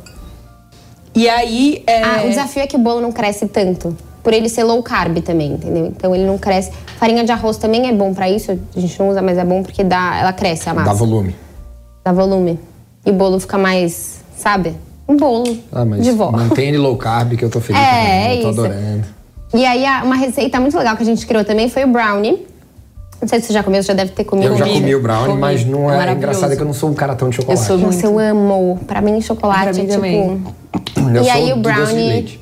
E aí, é... Ah, o desafio é que o bolo não cresce tanto. Por ele ser low carb também, entendeu? Então ele não cresce. Farinha de arroz também é bom pra isso. A gente não usa, mas é bom porque dá, ela cresce a massa. Dá volume. Dá volume. E o bolo fica mais, sabe? Um bolo Ah, mas de vó. mantém ele low carb que eu tô feliz. É, também, é eu tô isso. adorando. E aí, uma receita muito legal que a gente criou também foi o brownie. Não sei se você já comeu, você já deve ter comido. Eu já Comi. o brownie, Comi. mas não é Maravilhoso. engraçado é que eu não sou um cara tão de chocolate. Eu sou Nossa, eu amo. Pra mim, Pra chocolate mim é tipo. também. Eu E sou aí o de brownie-.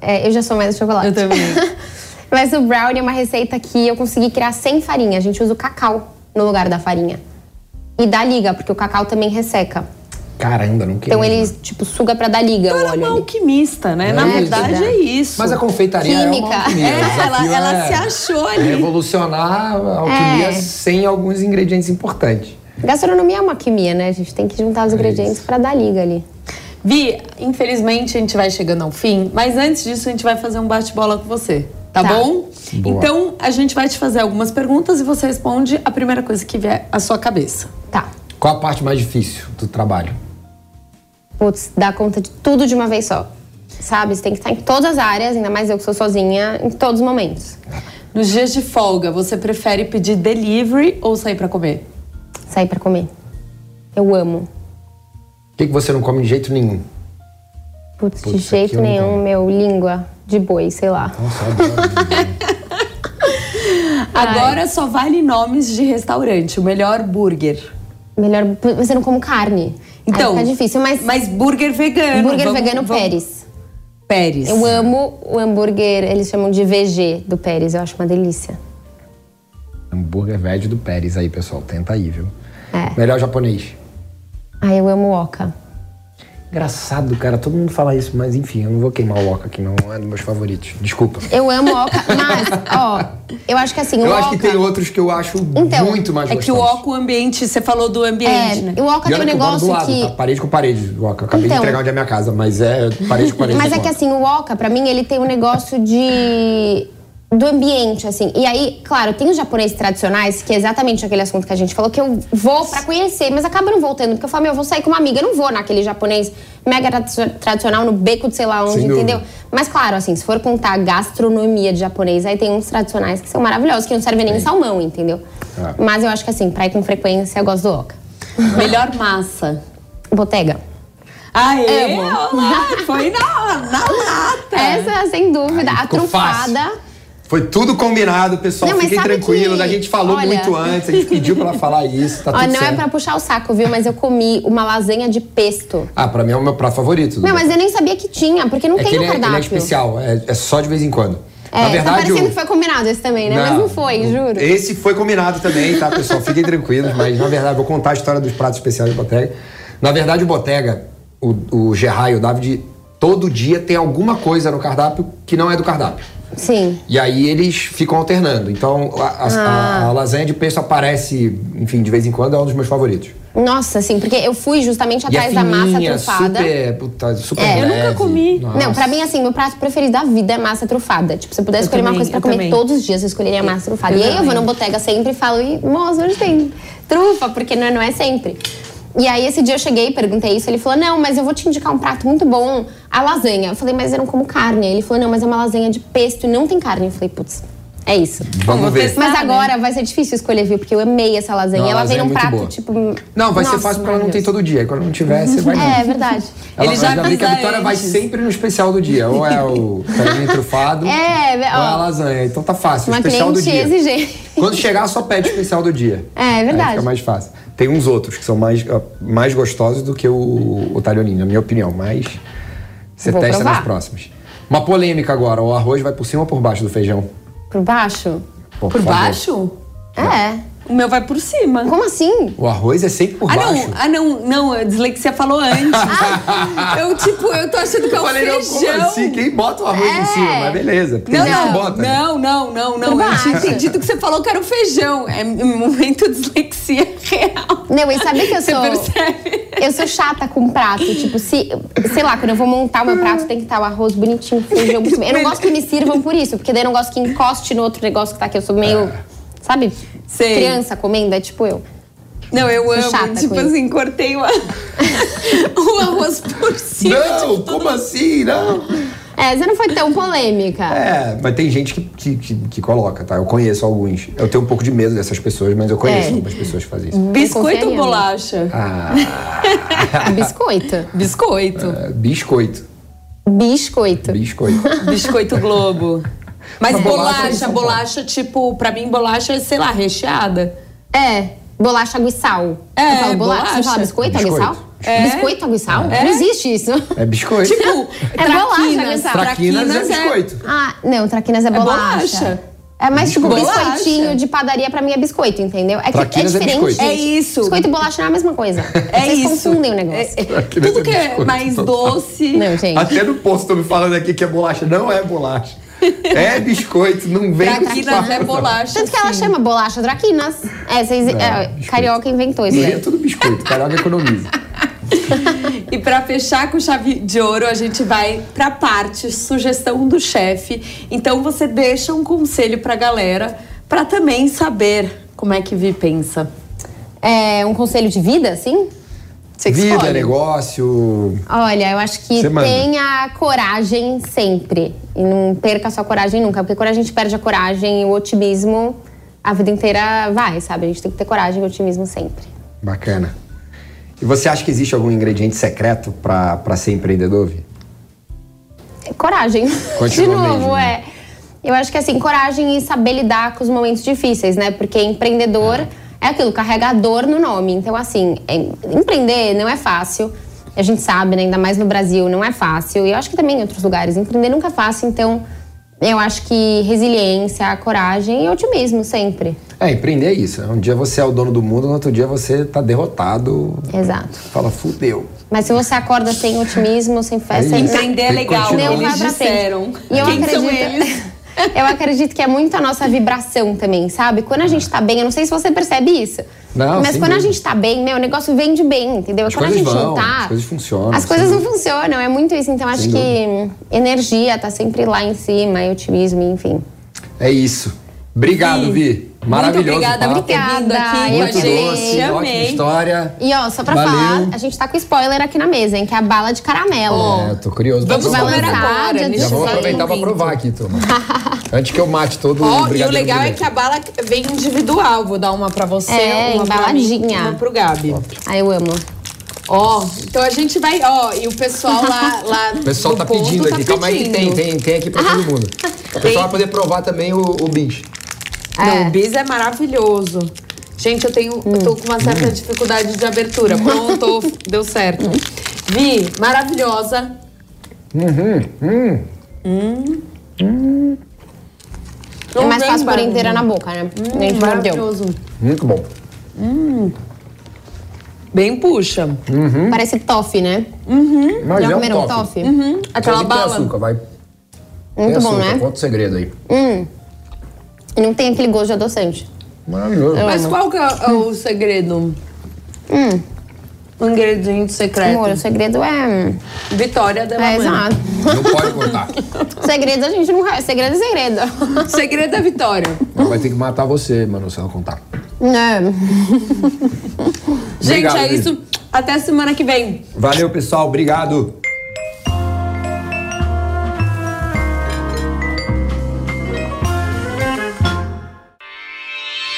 É, eu já sou mais do chocolate. Eu também. Mas o brownie é uma receita que eu consegui criar sem farinha. A gente usa o cacau no lugar da farinha. E dá liga, porque o cacau também resseca. Caramba, não quero. Então ele, tipo, suga pra dar liga o Ela é uma ali. alquimista, né? Na É, verdade é isso. Mas a confeitaria é Química. uma alquimia. É, ela- ela é se achou ali. Revolucionar a alquimia É. sem alguns ingredientes importantes. Gastronomia é uma alquimia, né? A gente tem que juntar É os ingredientes pra dar liga ali. Vi, infelizmente a gente vai chegando ao fim, mas antes disso a gente vai fazer um bate-bola com você, tá, Tá. bom? Boa. Então a gente vai te fazer algumas perguntas e você responde a primeira coisa que vier à sua cabeça. Tá. Qual a parte mais difícil do trabalho? Putz, dá conta de tudo de uma vez só. Sabe? Você tem que estar em todas as áreas, ainda mais eu que sou sozinha, em todos os momentos. Nos dias de folga, você prefere pedir delivery ou sair pra comer? Sair pra comer. Eu amo. O que, que você não come de jeito nenhum? Putz, Putz, de jeito nenhum, meu, língua de boi, sei lá. Nossa, adoro. Agora só vale nomes de restaurante. O melhor burger. Melhor, mas eu não como carne. Então, Aí fica difícil, mas, Mas burger vegano. hambúrguer vamos- vegano vamos- Pérez. Pérez. Eu amo o hambúrguer, eles chamam de VG do Pérez, eu acho uma delícia. Hambúrguer veg do Pérez aí, pessoal. Tenta aí, viu? É. Melhor japonês. Ah, eu amo o Oca. Engraçado, cara. Todo mundo fala isso, mas enfim, eu não vou queimar o Oca aqui, não é dos meus favoritos. Desculpa. Eu amo o Oca, mas, ó, eu acho que assim, o Eu Oca... acho que tem outros que eu acho Então, muito mais É que o gostosos. oco ambiente, você falou do ambiente, né? É, o Oca E tem um olha que eu moro do negócio lado, que... tá? Parede com parede, o Oca. Eu acabei Então. de entregar onde é a minha casa, mas é parede com parede. Mas é que Oca. assim, o Oca, pra mim, ele tem um negócio de. Do ambiente, assim. E aí, claro, tem os japoneses tradicionais, que é exatamente aquele assunto que a gente falou, que eu vou pra conhecer, mas acaba não voltando, porque eu falo, meu, eu vou sair com uma amiga, eu não vou naquele japonês mega tradi- tradicional, no beco de sei lá onde, Sem dúvida. entendeu? Mas claro, assim, se for contar a gastronomia de japonês, aí tem uns tradicionais que são maravilhosos, que não servem nem salmão, entendeu? É. Mas eu acho que assim, pra ir com frequência, eu gosto do Oca. Melhor massa. Botega. Aê, Amo. olá, foi na, na lata. Essa, sem dúvida. Aí a ficou fácil. Foi tudo combinado, pessoal. Não, Fiquem tranquilos. que- A gente falou olha- muito antes, a gente pediu pra ela falar isso, tá Ó, não certo. é pra puxar o saco, viu? Mas eu comi uma lasanha de pesto. Ah, pra mim é o meu prato favorito. Não, mas eu nem sabia que tinha, porque não é tem no ele é, ele cardápio. é especial, é, é só de vez em quando. É, Na verdade, tá parecendo o- que foi combinado esse também, né? mas não foi, juro. Esse foi combinado também, tá, pessoal? Fiquem tranquilos, mas na verdade, vou contar a história dos pratos especiais do Botega. Na verdade, o Botega, o, o Gerard e o David, todo dia tem alguma coisa no cardápio que não é do cardápio. Sim. E aí eles ficam alternando. Então, a, a- Ah. a- a lasanha de pesto aparece, enfim, de vez em quando, é um dos meus favoritos. Nossa, sim, porque eu fui justamente E é atrás da massa fininha, trufada. super, puta, super É. Eu nunca leve. comi. Nossa. Não, pra mim, assim, meu prato preferido da vida é massa trufada. Tipo, se eu pudesse Eu escolher uma também, coisa pra comer também. todos os dias, eu escolheria massa trufada. Eu e aí eu vou na botega sempre e falo, "Ih, moça, hoje tem trufa, porque não é, não é sempre. E aí esse dia eu cheguei, perguntei isso, ele falou, não, mas eu vou te indicar um prato muito bom, a lasanha. Eu falei, mas eu não como carne. Ele falou, não, mas é uma lasanha de pesto e não tem carne. Eu falei, putz, é isso. Vamos ver. testar. Mas né? agora vai ser difícil escolher, viu? Porque eu amei essa lasanha. Não, ela lasanha vem é num muito prato, boa. tipo. Não, vai ser nossa, fácil porque ela não tem todo dia. Aí quando não tiver, você vai. É, é verdade. Ela Ele já vai ver que a Vitória vai sempre no especial do dia. Ou é o franguinho trufado, É, ou é a lasanha. Então tá fácil, Uma especial do cliente dia. exigente. Quando chegar, só pede o especial do dia. É, é Aí verdade. fica mais fácil. Tem uns outros que são mais, mais gostosos do que o, o talhoninho, na minha opinião. Mas você Vou testa provar. nas próximas. Uma polêmica agora. O arroz vai por cima ou por baixo do feijão? Por baixo? Por, Por baixo? É. O meu vai por cima. Como assim? O arroz é sempre por Ah, baixo. não, ah, não, não, a dislexia falou antes. eu, tipo, eu tô achando que é Eu o falei, não, feijão. como assim? Quem bota o arroz É. em cima? Mas beleza. Tem Não, gente que não, bota. né? não, não, não, não. Por Eu tinha entendido que você falou que era o feijão. É momento dislexia real. Não, e sabe que eu Você sou. percebe? Eu sou chata com prato. Tipo, se. Sei lá, quando eu vou montar o meu prato, tem que estar o arroz bonitinho, feijão por cima. Eu não gosto que me sirvam por isso, porque daí eu não gosto que encoste no outro negócio que tá aqui. Eu sou meio. Sabe? Sei. Criança comendo, é tipo eu. Não, eu amo. chata tipo com isso. assim, cortei o, o arroz por cima. Não, como assim? Não. É, você não foi tão polêmica. É, mas tem gente que, que, que, que coloca, tá? Eu conheço alguns. Eu tenho um pouco de medo dessas pessoas, mas eu conheço É. algumas pessoas que fazem isso. Biscoito ou bolacha? Ah, Biscoito. Biscoito. é, biscoito. Biscoito. Biscoito. Biscoito Globo. Mas A bolacha é bolacha, bolacha, tipo, pra mim, bolacha é, sei lá, recheada. É, bolacha água e sal. É, Você fala bolacha? Você bolacha. fala biscoito? Biscoito. É. Biscoito, água e sal? É. Não existe isso. É biscoito. Tipo, É bolacha, traquinas. Gustavo. Traquinas é biscoito. Ah, não, traquinas é bolacha. bolacha. É mais tipo biscoitinho de padaria pra mim é biscoito, entendeu? É que Traquinas é é diferente. É gente. isso. Biscoito e bolacha não é a mesma coisa. É Vocês isso. confundem o negócio. É- é- Traquinas tudo é que é mais doce. Não, gente. Até no posto estão me falando aqui que é bolacha. Não é bolacha. É biscoito, não vem com Traquinas é farsa. bolacha. Tanto que ela sim. chama bolacha traquinas. É, vocês, é, biscoito. carioca inventou isso. É tudo biscoito. Carioca economiza. E pra fechar com chave de ouro, a gente vai pra parte sugestão do chefe. Então você deixa um conselho pra galera pra também saber como é que Vi pensa. É um conselho de vida, assim? Você Vida, escolhe. negócio. Olha, eu acho que manda. tenha coragem sempre. E não perca a sua coragem nunca. Porque quando a gente perde a coragem e o otimismo, a vida inteira vai, sabe? A gente tem que ter coragem e otimismo sempre. Bacana. E você acha que existe algum ingrediente secreto pra ser empreendedor, Vi? Coragem. De Continuamente, novo, né? é. Eu acho que assim, coragem e saber lidar com os momentos difíceis, né? Porque empreendedor é, aquilo, carregador no nome. Então, assim, em- empreender não é fácil. A gente sabe, né? Ainda mais no Brasil, não é fácil. E eu acho que também em outros lugares. Empreender nunca é fácil, então eu acho que resiliência, coragem e otimismo sempre. É, empreender é isso. Um dia você é o dono do mundo, no outro dia você tá derrotado. Exato. Fala, fudeu. Mas se você acorda sem otimismo, sem fé, É sem. Empreender é legal, não vai eles pra frente. disseram. E eu Quem acredito, são eles? eu acredito que é muito a nossa vibração também, sabe? Quando a gente tá bem, eu não sei se você percebe isso. Não, mas quando a dúvida. gente tá bem, meu, o negócio vem de bem, entendeu? As quando a gente vão, não tá. as coisas funcionam, As coisas não dúvida. funcionam, é muito isso. Então acho Sem que energia tá sempre lá em cima, e otimismo, enfim. É isso. Obrigado, Vi. Maravilhoso. Muito obrigada papo. aqui Obrigada, com a Muito eu gente. doce, ótima Amei. história. E ó, só pra Valeu. falar, a gente tá com spoiler aqui na mesa, hein? Que é a bala de caramelo. É, eu tô curioso. pra Vamos comer agora, Já vou 16. aproveitar pra provar aqui, turma. Antes que eu mate todo Ó, e o legal é que a bala vem individual. Vou dar uma pra você, É, uma pra mim, embaladinha. uma pro Gabi. Ah, eu amo. Ó, então a gente vai, ó, e o pessoal lá, lá O pessoal tá pedindo tá aqui. Calma aí que tem, tem, tem aqui pra todo mundo. O pessoal vai poder provar também o, o bis. Não, É. o bis é maravilhoso. Gente, eu tenho, eu tô com uma certa dificuldade de abertura. Pronto, deu certo. Vi, maravilhosa. É mais fácil pôr inteira na boca, né? a gente mordeu. Maravilhoso. Muito bom. Bem puxa. Parece toffee, né? Mas Já é um comeram top. toffee? Aquela Só que tem bala. açúcar, vai. Muito tem bom, açúcar. né? Conta o segredo aí. E não tem aquele gosto de adoçante. Maravilhoso. Mas qual que é é o segredo? O ingrediente secreto. Amor, o segredo é. Vitória da É, exato. Não pode contar. segredo a gente não. Segredo é segredo. Segredo da vitória. Ela vai ter que matar você, mano, se ela contar. Não. Gente, Obrigado, é isso. Até semana que vem. Valeu, pessoal. Obrigado.